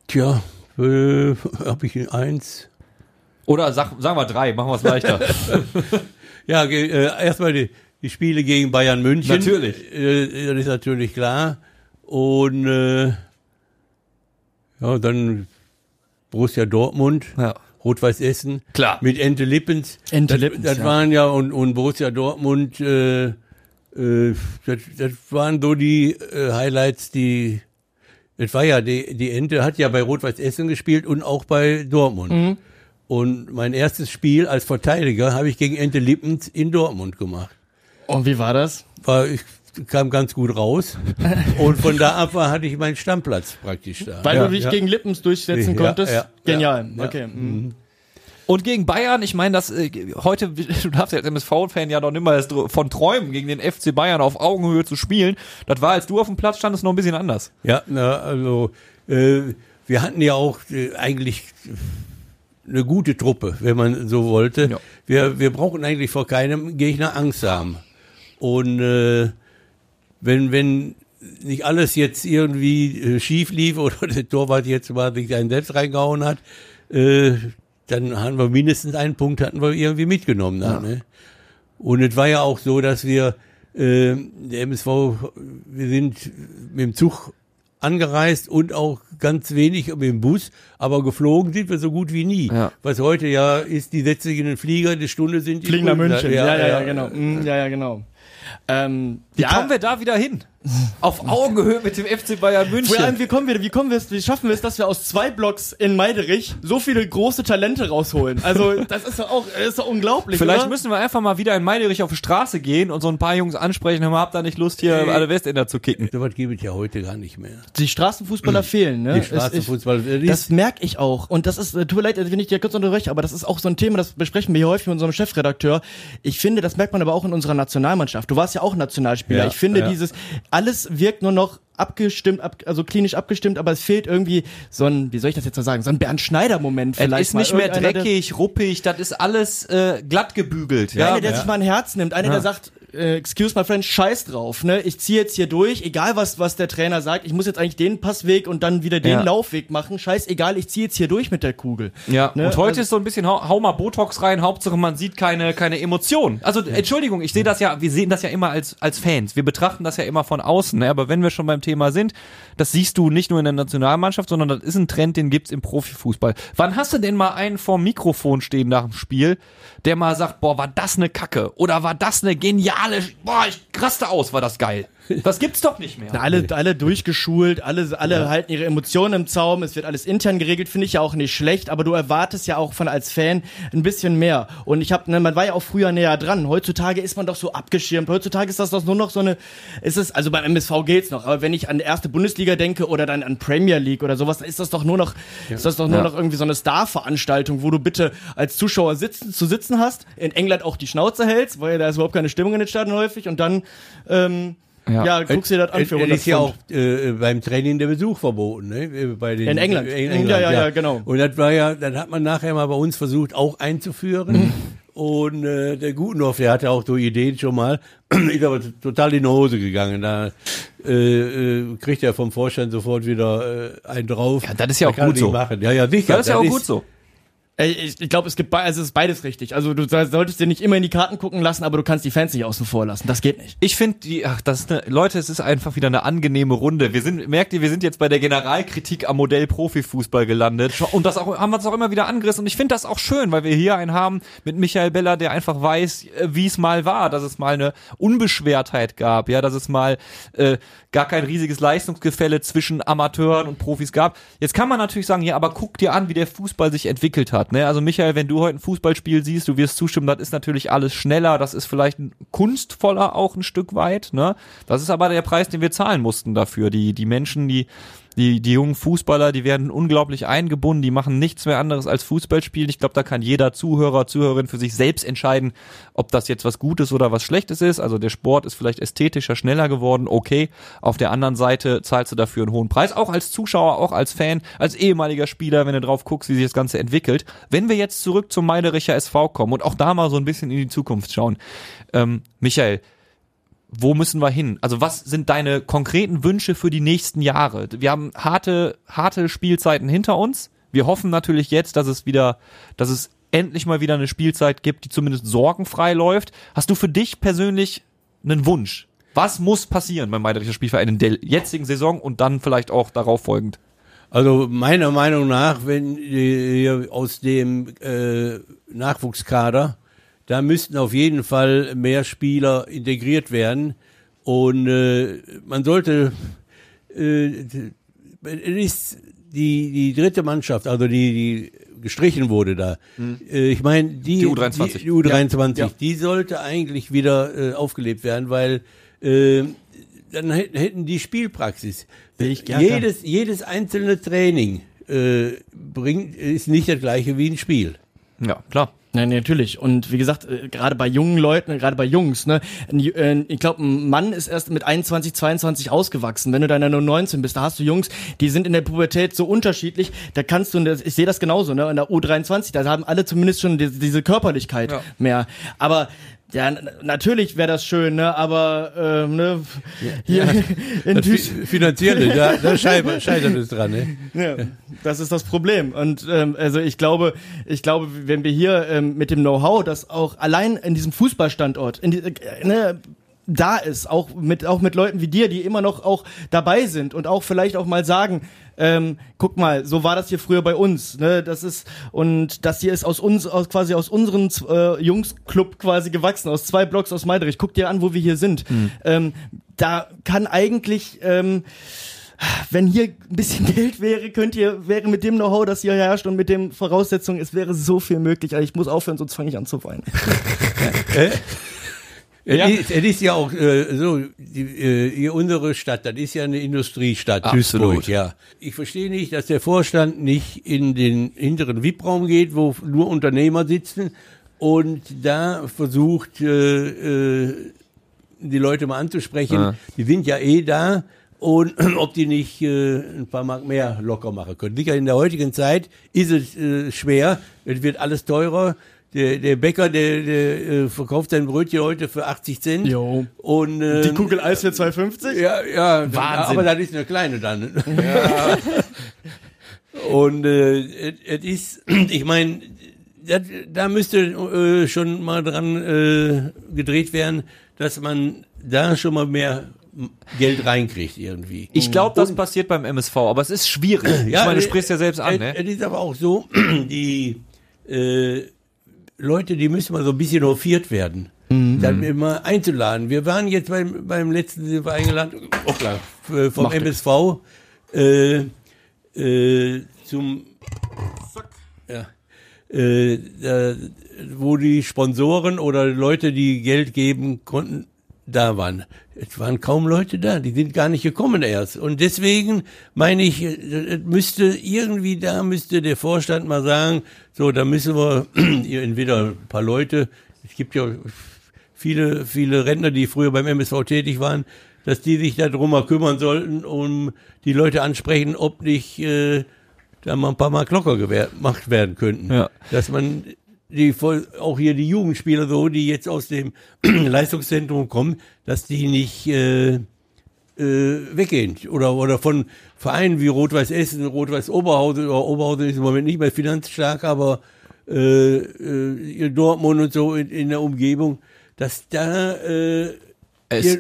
Tja, äh, habe ich eins. Oder sag, sagen wir drei, machen wir es leichter. Ja, äh, erstmal die, die Spiele gegen Bayern München. Natürlich. Äh, das ist natürlich klar. Und äh, ja, dann Borussia Dortmund, Ja. Rot-Weiß Essen. Klar. Mit Ente Lippens. Ente das, Lippens, Das ja. waren ja, und, und Borussia Dortmund, äh, äh, das, das waren so die äh, Highlights, die das war ja, die, die Ente hat ja bei Rot-Weiß Essen gespielt und auch bei Dortmund. Mhm. Und mein erstes Spiel als Verteidiger habe ich gegen Ente Lippens in Dortmund gemacht. Und wie war das? War, ich kam ganz gut raus. und von da ab war, hatte ich meinen Stammplatz praktisch da. Weil ja, du dich ja. gegen Lippens durchsetzen Ja, konntest? ja, Genial. ja, okay. mhm. Und gegen Bayern, ich meine, das äh, heute, du darfst ja als MSV-Fan ja noch nimmer von träumen, gegen den FC Bayern auf Augenhöhe zu spielen. Das war, als du auf dem Platz standest, noch ein bisschen anders. Ja, na, also äh, wir hatten ja auch äh, eigentlich eine gute Truppe, wenn man so wollte. Ja. Wir, wir brauchen eigentlich vor keinem Gegner Angst haben. Und äh, wenn, wenn nicht alles jetzt irgendwie äh, schief lief oder der Torwart jetzt mal sich einen selbst reingehauen hat, äh, dann haben wir mindestens einen Punkt hatten wir irgendwie mitgenommen. Dann, ne? Und es war ja auch so, dass wir, äh, der MSV, wir sind mit dem Zug angereist und auch ganz wenig dem Bus, aber geflogen sind wir so gut wie nie. Ja. Was heute ja ist, die setzen sich in den Flieger, eine Stunde sind die Fliegen nach. München. Ja, ja, ja, genau. Mhm, ja, ja, genau. Ähm, Wie ja, kommen wir da wieder hin? Auf Augenhöhe mit dem FC Bayern München. Vor allem, wie kommen wir, wie kommen wir es, wie schaffen wir es, dass wir aus zwei Blocks in Meiderich so viele große Talente rausholen? Also, das ist doch auch, das ist doch unglaublich, Vielleicht oder? müssen wir einfach mal wieder in Meiderich auf die Straße gehen und so ein paar Jungs ansprechen, hör mal, habt ihr nicht Lust, hier Ey. alle Westender zu kicken? So was gibt es ja heute gar nicht mehr. die Straßenfußballer fehlen, ne? Die Es- ich- Straßenfußball, das merke ich auch. Und das ist, äh, tut mir leid, wenn ich dir kurz unterbreche, aber das ist auch so ein Thema, das besprechen wir hier häufig mit unserem Chefredakteur. Ich finde, das merkt man aber auch in unserer Nationalmannschaft. Du warst ja auch Nationalspieler. Ja, ich finde ja. dieses, alles wirkt nur noch abgestimmt, ab, also klinisch abgestimmt, aber es fehlt irgendwie so ein, wie soll ich das jetzt mal sagen, so ein Bernd Schneider-Moment Es vielleicht. ist mal. nicht mehr der- dreckig, ruppig, das ist alles äh, glatt gebügelt. Ja, Ja, einer, der sich mal ein Herz nimmt, einer, der Ja. sagt, äh, excuse my friend, scheiß drauf, ne? Ich ziehe jetzt hier durch, egal was, was der Trainer sagt, ich muss jetzt eigentlich den Passweg und dann wieder den Ja. Laufweg machen. Scheißegal, ich ziehe jetzt hier durch mit der Kugel. Ja, Ne? und heute Also- ist so ein bisschen, hau, hau mal Botox rein, Hauptsache man sieht keine, keine Emotionen. Also, Entschuldigung, ich sehe das ja, wir sehen das ja immer als, als Fans. Wir betrachten das ja immer von außen, ne? aber wenn wir schon beim Thema sind, das siehst du nicht nur in der Nationalmannschaft, sondern das ist ein Trend, den gibt's im Profifußball. Wann hast du denn mal einen vorm Mikrofon stehen nach dem Spiel, der mal sagt, boah, war das eine Kacke? Oder war das eine geniale, boah, ich raste aus, war das geil. Das gibt's doch nicht mehr. Alle, alle durchgeschult, alle, alle halten ihre Emotionen im Zaum, es wird alles intern geregelt, finde ich ja auch nicht schlecht, aber du erwartest ja auch von als Fan ein bisschen mehr. Und ich habe, ne, man war ja auch früher näher dran. Heutzutage ist man doch so abgeschirmt. Heutzutage ist das doch nur noch so eine, ist es, also beim MSV geht's noch, aber wenn ich an die erste Bundesliga denke oder dann an Premier League oder sowas, dann ist das doch nur noch, ist das doch nur Ja. noch irgendwie so eine Star-Veranstaltung, wo du bitte als Zuschauer sitzen, zu sitzen hast, in England auch die Schnauze hältst, weil da ist überhaupt keine Stimmung in den Stadien häufig und dann, ähm, Ja. ja, guckst dir das an für es 100 ist ja auch äh, beim Training der Besuch verboten, ne? äh, Bei den, In England. Ja, ja, ja, genau. Und das war ja, dann hat man nachher mal bei uns versucht, auch einzuführen. Mhm. Und äh, der Gutenhoff, der hatte auch so Ideen schon mal, ist aber total in die Hose gegangen. Da äh, äh, kriegt er vom Vorstand sofort wieder äh, einen drauf. Ja, das ist ja Da auch gut so. Machen. Ja, ja, sicher. Das ist ja auch gut so. Ich, ich glaube, es gibt, also es ist beides richtig. Also du soll- solltest dir nicht immer in die Karten gucken lassen, aber du kannst die Fans nicht außen vor lassen. Das geht nicht. Ich finde die, ach, das ist eine, Leute, es ist einfach wieder eine angenehme Runde. Wir sind, merkt ihr, wir sind jetzt bei der Generalkritik am Modell Profifußball gelandet. Und das auch, haben wir uns auch immer wieder angerissen. Und ich finde das auch schön, weil wir hier einen haben mit Michael Beller, der einfach weiß, äh, wie es mal war, dass es mal eine Unbeschwertheit gab, ja, dass es mal äh, gar kein riesiges Leistungsgefälle zwischen Amateuren und Profis gab. Jetzt kann man natürlich sagen, ja, aber guck dir an, wie der Fußball sich entwickelt hat. Ne? Also Michael, wenn du heute ein Fußballspiel siehst, du wirst zustimmen, das ist natürlich alles schneller, das ist vielleicht kunstvoller auch ein Stück weit. Ne? Das ist aber der Preis, den wir zahlen mussten dafür. Die, die Menschen, die Die, die jungen Fußballer, die werden unglaublich eingebunden, die machen nichts mehr anderes als Fußball spielen. Ich glaube, da kann jeder Zuhörer, Zuhörerin für sich selbst entscheiden, ob das jetzt was Gutes oder was Schlechtes ist. Also der Sport ist vielleicht ästhetischer, schneller geworden, okay. Auf der anderen Seite zahlst du dafür einen hohen Preis, auch als Zuschauer, auch als Fan, als ehemaliger Spieler, wenn du drauf guckst, wie sich das Ganze entwickelt. Wenn wir jetzt zurück zum Meidericher SV kommen und auch da mal so ein bisschen in die Zukunft schauen. Ähm, Michael, wo müssen wir hin? Also was sind deine konkreten Wünsche für die nächsten Jahre? Wir haben harte, harte Spielzeiten hinter uns. Wir hoffen natürlich jetzt, dass es wieder, dass es endlich mal wieder eine Spielzeit gibt, die zumindest sorgenfrei läuft. Hast du für dich persönlich einen Wunsch? Was muss passieren beim Meidericher Spielverein in der jetzigen Saison und dann vielleicht auch darauf folgend? Also meiner Meinung nach, wenn ihr aus dem äh, Nachwuchskader da müssten auf jeden Fall mehr Spieler integriert werden. Und äh, man sollte, äh, ist die, die dritte Mannschaft, also die, die gestrichen wurde da. Hm. Äh, ich meine, die, die U23, die, die U23 ja. die sollte eigentlich wieder äh, aufgelebt werden, weil äh, dann hätten die Spielpraxis. Ich, jedes, jedes einzelne Training äh, bringt, ist nicht das gleiche wie ein Spiel. Ja, klar. Nein, natürlich. Und wie gesagt, äh, gerade bei jungen Leuten, gerade bei Jungs, ne, äh, ich glaube, ein Mann ist erst mit 21, 22 ausgewachsen. Wenn du dann nur 19 bist, da hast du Jungs, die sind in der Pubertät so unterschiedlich, da kannst du, ich sehe das genauso, ne, in der U23, da haben alle zumindest schon diese Körperlichkeit ja. mehr. Aber ja, natürlich wäre das schön, ne? Aber ähm, ne, hier ja, in das finanzielle, da, da scheitert, scheitert es dran, ne? Ja, das ist das Problem. Und ähm, also ich glaube, ich glaube, wenn wir hier ähm, mit dem Know-how, das auch allein in diesem Fußballstandort, in die, äh, ne, da ist, auch mit auch mit Leuten wie dir, die immer noch auch dabei sind und auch vielleicht auch mal sagen, ähm, guck mal, so war das hier früher bei uns, ne? Das ist und das hier ist aus uns aus quasi aus unserem äh, Jungsclub quasi gewachsen, aus zwei Blocks aus Meiderich. Guck dir an, wo wir hier sind. Mhm. Ähm, da kann eigentlich ähm, wenn hier ein bisschen Geld wäre, könnt ihr, wäre mit dem Know-how, das hier herrscht und mit den Voraussetzungen, es wäre so viel möglich. Also ich muss aufhören, sonst fange ich an zu weinen. Ja. Es, ist, es ist ja auch äh, so, die, äh, unsere Stadt, das ist ja eine Industriestadt, Absolut. Duisburg, ja. Ich verstehe nicht, dass der Vorstand nicht in den hinteren VIP-Raum geht, wo nur Unternehmer sitzen und da versucht, äh, äh, die Leute mal anzusprechen. Ja. Die sind ja eh da und ob die nicht äh, ein paar Mark mehr locker machen können. Sicher in der heutigen Zeit ist es äh, schwer, es wird alles teurer der, der Bäcker, der, der äh, verkauft sein Brötchen heute für 80 Cent. Jo. Und, äh, Die Kugel Eis für 2,50? Ja, ja. Wahnsinn. Aber das ist eine kleine dann. Ja. und äh, es ist, ich meine, da müsste äh, schon mal dran äh, gedreht werden, dass man da schon mal mehr Geld reinkriegt irgendwie. Ich glaube, das passiert beim MSV, aber es ist schwierig. Ich ja, meine, du sprichst ja selbst an. Ne? Es ist aber auch so, die äh, Leute, die müssen mal so ein bisschen hofiert werden. Mhm. Dann immer einzuladen. Wir waren jetzt beim, beim letzten sind wir eingeladen, oh klar, vom Macht MSV äh, äh, zum ja, äh, wo die Sponsoren oder Leute, die Geld geben konnten, da waren. Es waren kaum Leute da, die sind gar nicht gekommen erst. Und deswegen meine ich, es müsste irgendwie da müsste der Vorstand mal sagen, so, da müssen wir entweder ein paar Leute, es gibt ja viele, viele Rentner, die früher beim MSV tätig waren, dass die sich darum mal kümmern sollten, um die Leute ansprechen, ob nicht äh, da mal ein paar Mal Glocker gemacht werden könnten. Ja. Dass man die voll, auch hier die Jugendspieler so, die jetzt aus dem Leistungszentrum kommen, dass die nicht äh, äh, weggehen. Oder, oder von Vereinen wie Rot-Weiß Essen, Rot-Weiß Oberhausen, oder Oberhausen ist im Moment nicht mehr finanzstark, aber äh, äh, Dortmund und so in, in der Umgebung, dass da äh, es,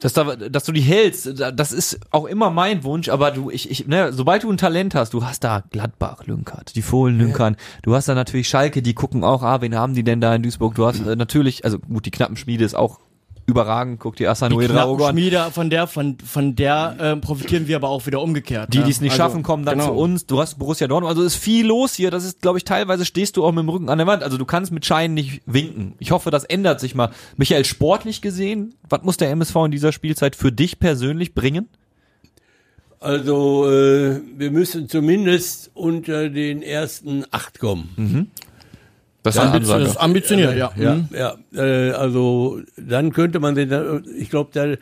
dass, da, dass du die hältst, das ist auch immer mein Wunsch, aber du, ich, ich, ne, sobald du ein Talent hast, du hast da Gladbach, Lünkert, die Fohlen, Lünkern, du hast da natürlich Schalke, die gucken auch, ah, wen haben die denn da in Duisburg? Du hast äh, natürlich, also gut, die Knappenschmiede ist auch überragend. Guck dir Asano Drago an. Schmiede, von der, von, von der äh, profitieren wir aber auch wieder umgekehrt. Die, die es nicht also, schaffen, kommen dann genau. zu uns. Du hast Borussia Dortmund. Also ist viel los hier. Das ist, glaube ich, teilweise stehst du auch mit dem Rücken an der Wand. Also du kannst mit Scheinen nicht winken. Ich hoffe, das ändert sich mal. Michael, sportlich gesehen, was muss der MSV in dieser Spielzeit für dich persönlich bringen? Also äh, wir müssen zumindest unter den ersten acht kommen. Das ist Ansage. Das ist ambitioniert, ja. Ja, Mhm. ja. Äh, also dann könnte man den, ich glaube, da,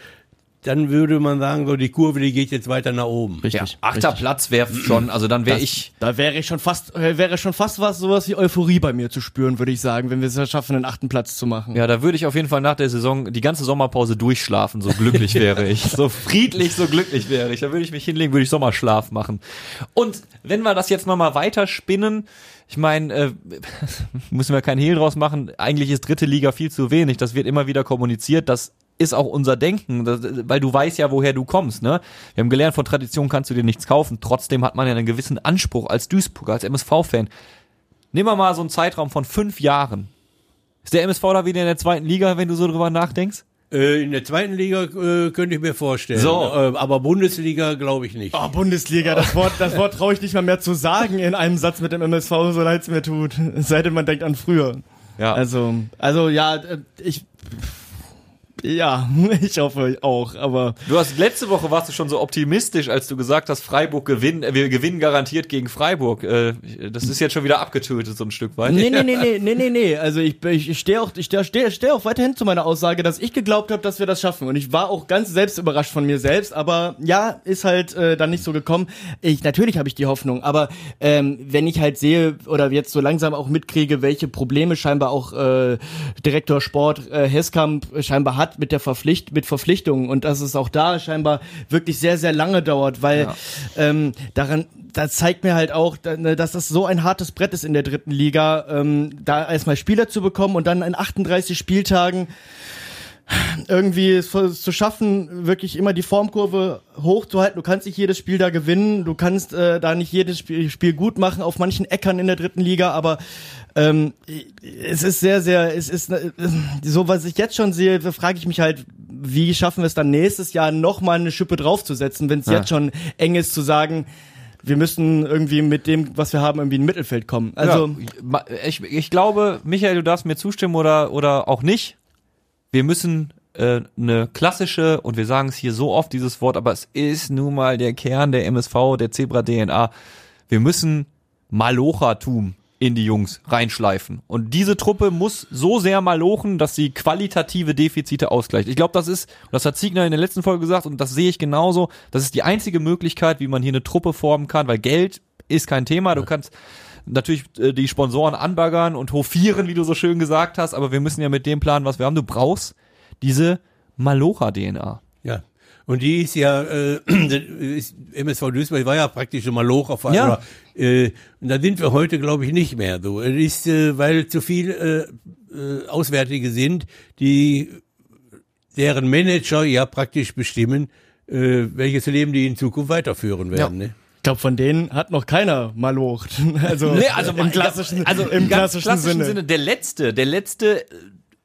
dann würde man sagen, so die Kurve, die geht jetzt weiter nach oben. Ja, Richtig. achter richtig. Platz wäre schon, also dann wäre ich. Da wäre ich schon fast, äh, wäre schon fast was, sowas wie Euphorie bei mir zu spüren, würde ich sagen, wenn wir es schaffen, den achten Platz zu machen. Ja, da würde ich auf jeden Fall nach der Saison die ganze Sommerpause durchschlafen, so glücklich wäre ich. So friedlich, so glücklich wäre ich. Da würde ich mich hinlegen, würde ich Sommerschlaf machen. Und wenn wir das jetzt nochmal weiter spinnen, ich meine, äh, müssen wir keinen Hehl draus machen, eigentlich ist dritte Liga viel zu wenig. Das wird immer wieder kommuniziert. Das ist auch unser Denken, das, weil du weißt ja, woher du kommst. Ne? Wir haben gelernt, von Tradition kannst du dir nichts kaufen. Trotzdem hat man ja einen gewissen Anspruch als Duisburger, als MSV-Fan. Nehmen wir mal so einen Zeitraum von fünf Jahren. Ist der MSV da wieder in der zweiten Liga, wenn du so drüber nachdenkst? Äh, in der zweiten Liga äh, könnte ich mir vorstellen. So. Äh, aber Bundesliga glaube ich nicht. Oh, Bundesliga, das Wort, das Wort traue ich nicht mal mehr zu sagen in einem Satz mit dem MSV, so leid es mir tut. Es sei denn, man denkt an früher. Ja. Also, also ja, äh, ich, ja, ich hoffe auch, aber Du hast letzte Woche warst du schon so optimistisch, als du gesagt hast, Freiburg gewinnen, äh, wir gewinnen garantiert gegen Freiburg. Äh, das ist jetzt schon wieder abgetötet so ein Stück weit. Nee, nee, nee, nee, nee, nee, nee. Also ich, ich, stehe auch, ich stehe steh, steh auch weiterhin zu meiner Aussage, dass ich geglaubt habe, dass wir das schaffen. Und ich war auch ganz selbst überrascht von mir selbst. Aber ja, ist halt äh, dann nicht so gekommen. Ich natürlich habe ich die Hoffnung, aber ähm, wenn ich halt sehe oder jetzt so langsam auch mitkriege, welche Probleme scheinbar auch äh, Direktor Sport äh, Heskamp scheinbar hat mit der Verpflicht mit Verpflichtungen und dass es auch da scheinbar wirklich sehr sehr lange dauert, weil Ja. ähm, daran, da zeigt mir halt auch, ne, dass das so ein hartes Brett ist in der dritten Liga, ähm, da erstmal Spieler zu bekommen und dann in 38 Spieltagen irgendwie es zu schaffen, wirklich immer die Formkurve hochzuhalten. Du kannst nicht jedes Spiel da gewinnen, du kannst äh, da nicht jedes Spiel, Spiel gut machen auf manchen Äckern in der dritten Liga, aber ähm, es ist sehr, sehr, es ist äh, so, was ich jetzt schon sehe, frage ich mich halt, wie schaffen wir es dann nächstes Jahr nochmal eine Schippe draufzusetzen, wenn es Ja. jetzt schon eng ist zu sagen, wir müssen irgendwie mit dem, was wir haben, irgendwie in Mittelfeld kommen. Also ja, ich, ich glaube, Michael, du darfst mir zustimmen oder, oder auch nicht. Wir müssen äh, eine klassische, und wir sagen es hier so oft, dieses Wort, aber es ist nun mal der Kern der MSV, der Zebra-DNA. Wir müssen Malochatum in die Jungs reinschleifen. Und diese Truppe muss so sehr malochen, dass sie qualitative Defizite ausgleicht. Ich glaube, das ist, und das hat Ziegner in der letzten Folge gesagt, und das sehe ich genauso, das ist die einzige Möglichkeit, wie man hier eine Truppe formen kann, weil Geld ist kein Thema. Du kannst natürlich äh, die Sponsoren anbaggern und hofieren, wie du so schön gesagt hast, aber wir müssen ja mit dem planen, was wir haben. Du brauchst diese Malocha-DNA. Ja. Und die ist ja, äh, ist, MSV Duisburg war ja praktisch schon mal Loch auf Ja. Äh, und da sind wir heute, glaube ich, nicht mehr so. Es ist, äh, weil zu viel äh, äh, Auswärtige sind, die deren Manager ja praktisch bestimmen, äh, welches Leben die in Zukunft weiterführen werden. Ne? Ich glaube, von denen hat noch keiner malocht. Also, im klassischen, also im klassischen, klassischen Sinne. Sinne. Der letzte, der letzte äh,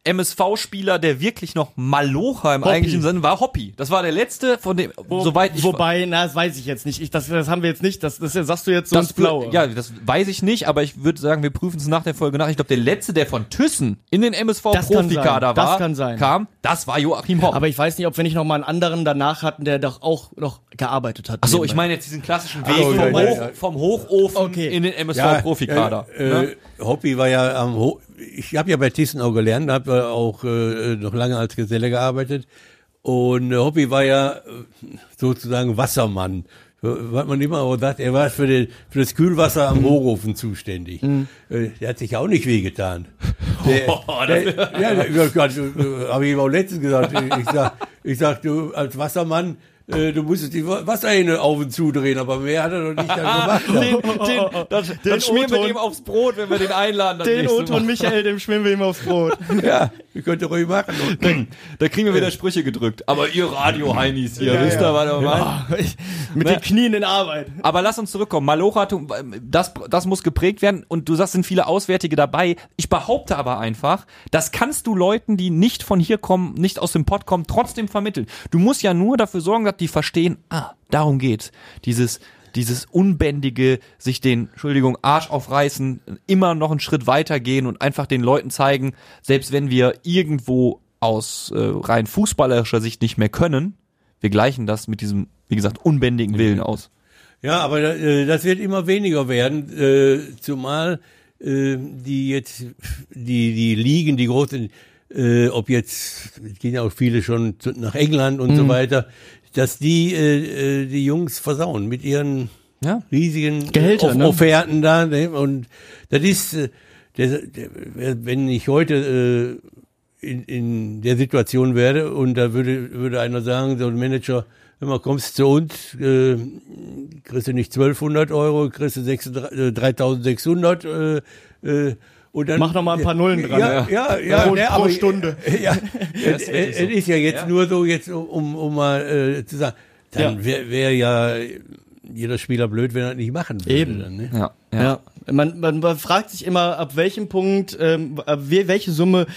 MSV-Spieler, der wirklich noch Malocha im Hoppi. eigentlichen Sinne war, Hoppi. Das war der letzte, von dem, Wo, soweit ich wobei, na, das weiß ich jetzt nicht. Ich, das, das haben wir jetzt nicht. Das, das sagst du jetzt so ins das Blaue. Ja, das weiß ich nicht, aber ich würde sagen, wir prüfen es nach der Folge nach. Ich glaube, der letzte, der von Thyssen in den MSV-Profikader war, kann sein. kam, das war Joachim Hopp. Aber ich weiß nicht, ob wir nicht noch mal einen anderen danach hatten, der doch auch noch gearbeitet hat. Ach so, ich meine jetzt diesen klassischen Weg so, vom, ja, Hoch, ja. vom Hochofen Okay. in den MSV-Profikader. Ja, äh, ne? Hoppi war ja am Ho ich habe ja bei Thyssen auch gelernt, habe auch äh, noch lange als Geselle gearbeitet und äh, Hoppi war ja äh, sozusagen Wassermann. Was man immer auch sagt, er war für, den, für das Kühlwasser am Hochofen zuständig. Äh, der hat sich auch nicht wehgetan. Der, der, ja, der, Gott, äh, habe ich ihm auch letztens gesagt. Ich sag, ich sag, du als Wassermann, äh, du musstest die Wasserhähne auf und zudrehen, aber mehr hat er doch nicht dann gemacht. Den, den, das, Den dann schmieren wir dem aufs Brot, wenn wir den einladen. Den Oton. Michael, dem schwimmen wir ihm aufs Brot. Ja, ihr könnt ihr ruhig machen. Da kriegen wir wieder Sprüche gedrückt. Aber ihr Radio-Heinis hier, wisst ihr, was wir meinen? Ich- Mit den Knien in Arbeit. Aber lass uns zurückkommen. Malochatum, das, das muss geprägt werden. Und du sagst, sind viele Auswärtige dabei. Ich behaupte aber einfach, das kannst du Leuten, die nicht von hier kommen, nicht aus dem Pott kommen, trotzdem vermitteln. Du musst ja nur dafür sorgen, dass die verstehen, ah, darum geht's. Dieses, dieses unbändige, sich den, Entschuldigung, Arsch aufreißen, immer noch einen Schritt weitergehen und einfach den Leuten zeigen, selbst wenn wir irgendwo aus äh, rein fußballerischer Sicht nicht mehr können, wir gleichen das mit diesem wie gesagt, unbändigen Willen aus. Ja, aber äh, das wird immer weniger werden, äh, zumal äh, die jetzt, die, die Ligen, die großen, äh, ob jetzt, gehen ja auch viele schon zu, nach England und mhm. so weiter, dass die äh, äh, die Jungs versauen mit ihren ja. riesigen Gehälter, ne? Offerten da. Ne? Und das ist, äh, der, der, wenn ich heute äh, in, in der Situation wäre und da würde, würde einer sagen, so ein Manager, wenn man kommst zu uns, äh, kriegst du nicht 1200 Euro, kriegst du 6, äh, 3600 äh, äh, und dann, Mach noch mal ein paar Nullen dran. Ja, ja, ja. Pro, ja, pro aber, Stunde. Ja, es, es ist ja jetzt ja. nur so, jetzt um, um mal äh, zu sagen, dann ja. wäre wär ja jeder Spieler blöd, wenn er das nicht machen würde. Eben. Dann, ne? ja. ja. Man, man, man fragt sich immer, ab welchem Punkt, ähm, welche Summe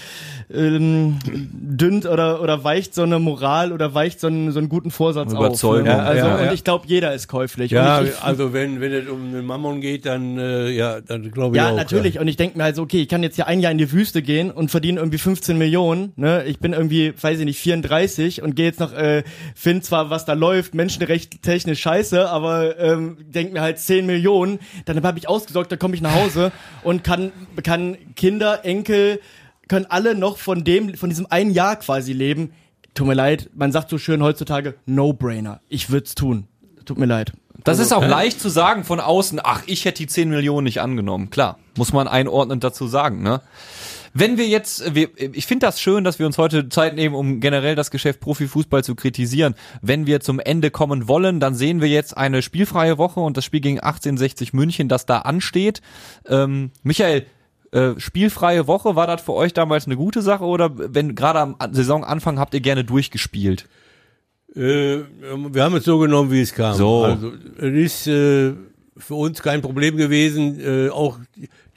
ähm, dünnt oder, oder weicht so eine Moral oder weicht so einen, so einen guten Vorsatz Überzeugung. auf. Ne? Also, ja, ja. Und ich glaube, jeder ist käuflich. Ja, ich, ich, also wenn, wenn es um den Mammon geht, dann, äh, ja, dann glaube ich ja, auch. Natürlich. Ja, natürlich. Und ich denke mir halt so, okay, ich kann jetzt ja ein Jahr in die Wüste gehen und verdiene irgendwie 15 Millionen. Ne? Ich bin irgendwie, weiß ich nicht, 34 und gehe jetzt noch, äh, finde zwar, was da läuft, menschenrecht technisch scheiße, aber ähm, denk mir halt 10 Millionen. Dann habe ich ausgesorgt, dann komme ich nach Hause und kann, kann Kinder, Enkel, können alle noch von dem, von diesem einen Jahr quasi leben. Tut mir leid, man sagt so schön heutzutage, No-Brainer. Ich würde es tun. Tut mir leid. Das also, ist auch äh? leicht zu sagen von außen, ach, ich hätte die 10 Millionen nicht angenommen. Klar, muss man einordnend dazu sagen, ne? Wenn wir jetzt, wir, ich finde das schön, dass wir uns heute Zeit nehmen, um generell das Geschäft Profifußball zu kritisieren. Wenn wir zum Ende kommen wollen, dann sehen wir jetzt eine spielfreie Woche und das Spiel gegen 1860 München, das da ansteht. Ähm, Michael, äh, spielfreie Woche, war das für euch damals eine gute Sache oder wenn gerade am Saisonanfang habt ihr gerne durchgespielt? Äh, wir haben es so genommen, wie es kam. So. Also es ist äh, für uns kein Problem gewesen, äh, auch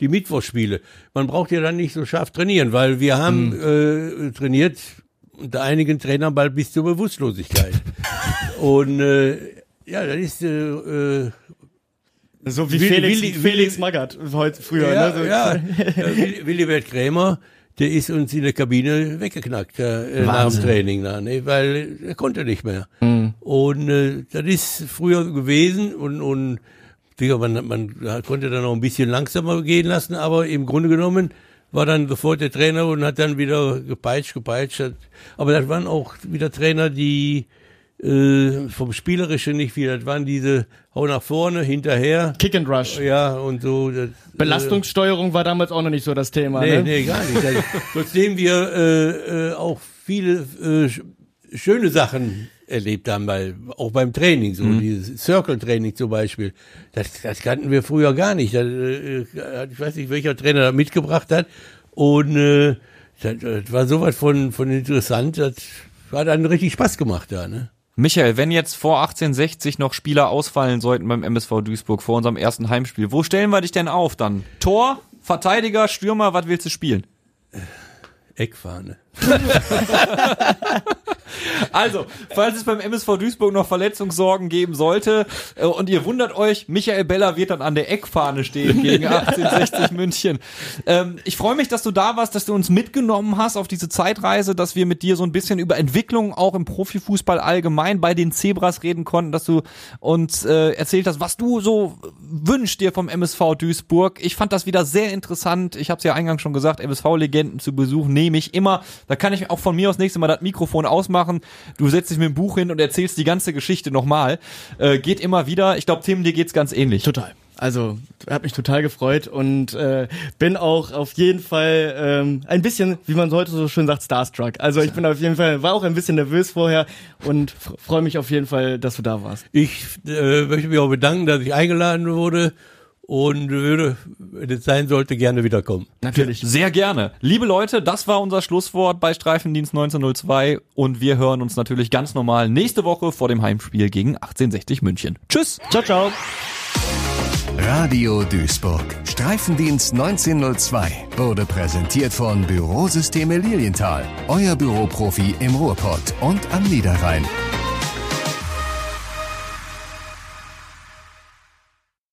die Mittwochsspiele. Man braucht ja dann nicht so scharf trainieren, weil wir haben hm. äh, trainiert unter einigen Trainern bald bis zur Bewusstlosigkeit. Und äh, ja, das ist äh, so wie Willi, Felix, Willi, Felix Magath heute früher. Ja, ne? so. ja. Willibert Krämer, der ist uns in der Kabine weggeknackt äh, nach dem Training, da, ne? weil er konnte nicht mehr. Mhm. Und äh, das ist früher gewesen und, und man, man konnte dann auch ein bisschen langsamer gehen lassen, aber im Grunde genommen war dann sofort der Trainer und hat dann wieder gepeitscht, gepeitscht. Aber das waren auch wieder Trainer, die äh, vom Spielerischen nicht viel. Das waren diese Hau nach vorne, hinterher. Kick and Rush. Ja, und so. Das, Belastungssteuerung äh, war damals auch noch nicht so das Thema. Nee, ne? nee, gar nicht. Also, trotzdem wir äh, äh, auch viele äh, schöne Sachen erlebt haben, weil auch beim Training, so mhm. dieses Circle-Training zum Beispiel, das, das kannten wir früher gar nicht. Das, äh, ich weiß nicht, welcher Trainer da mitgebracht hat. Und äh, das, das war sowas von, von interessant, das hat dann richtig Spaß gemacht da, ne? Michael, wenn jetzt vor 1860 noch Spieler ausfallen sollten beim MSV Duisburg vor unserem ersten Heimspiel, wo stellen wir dich denn auf dann? Tor, Verteidiger, Stürmer, was willst du spielen? Eckfahne. Also, falls es beim MSV Duisburg noch Verletzungssorgen geben sollte äh, und ihr wundert euch, Michael Beller wird dann an der Eckfahne stehen gegen 1860 München. Ähm, ich freue mich, dass du da warst, dass du uns mitgenommen hast auf diese Zeitreise, dass wir mit dir so ein bisschen über Entwicklung auch im Profifußball allgemein bei den Zebras reden konnten, dass du uns äh, erzählt hast, was du so wünschst dir vom MSV Duisburg. Ich fand das wieder sehr interessant. Ich habe es ja eingangs schon gesagt, MSV-Legenden zu Besuch nehme ich immer. Da kann ich auch von mir aus nächstes Mal das Mikrofon ausmachen du setzt dich mit dem Buch hin und erzählst die ganze Geschichte nochmal. Äh, geht immer wieder. Ich glaube, Tim, dir geht's ganz ähnlich. Total. Also, hat mich total gefreut und äh, bin auch auf jeden Fall ähm, ein bisschen, wie man heute so schön sagt, starstruck. Also ich bin auf jeden Fall, war auch ein bisschen nervös vorher und freue mich auf jeden Fall, dass du da warst. Ich äh, möchte mich auch bedanken, dass ich eingeladen wurde und würde, wenn es sein sollte, gerne wiederkommen. Natürlich. Sehr gerne. Liebe Leute, das war unser Schlusswort bei Streifendienst 1902 und wir hören uns natürlich ganz normal nächste Woche vor dem Heimspiel gegen 1860 München. Tschüss. Ciao, ciao. Radio Duisburg. Streifendienst 1902 wurde präsentiert von Bürosysteme Lilienthal. Euer Büroprofi im Ruhrpott und am Niederrhein.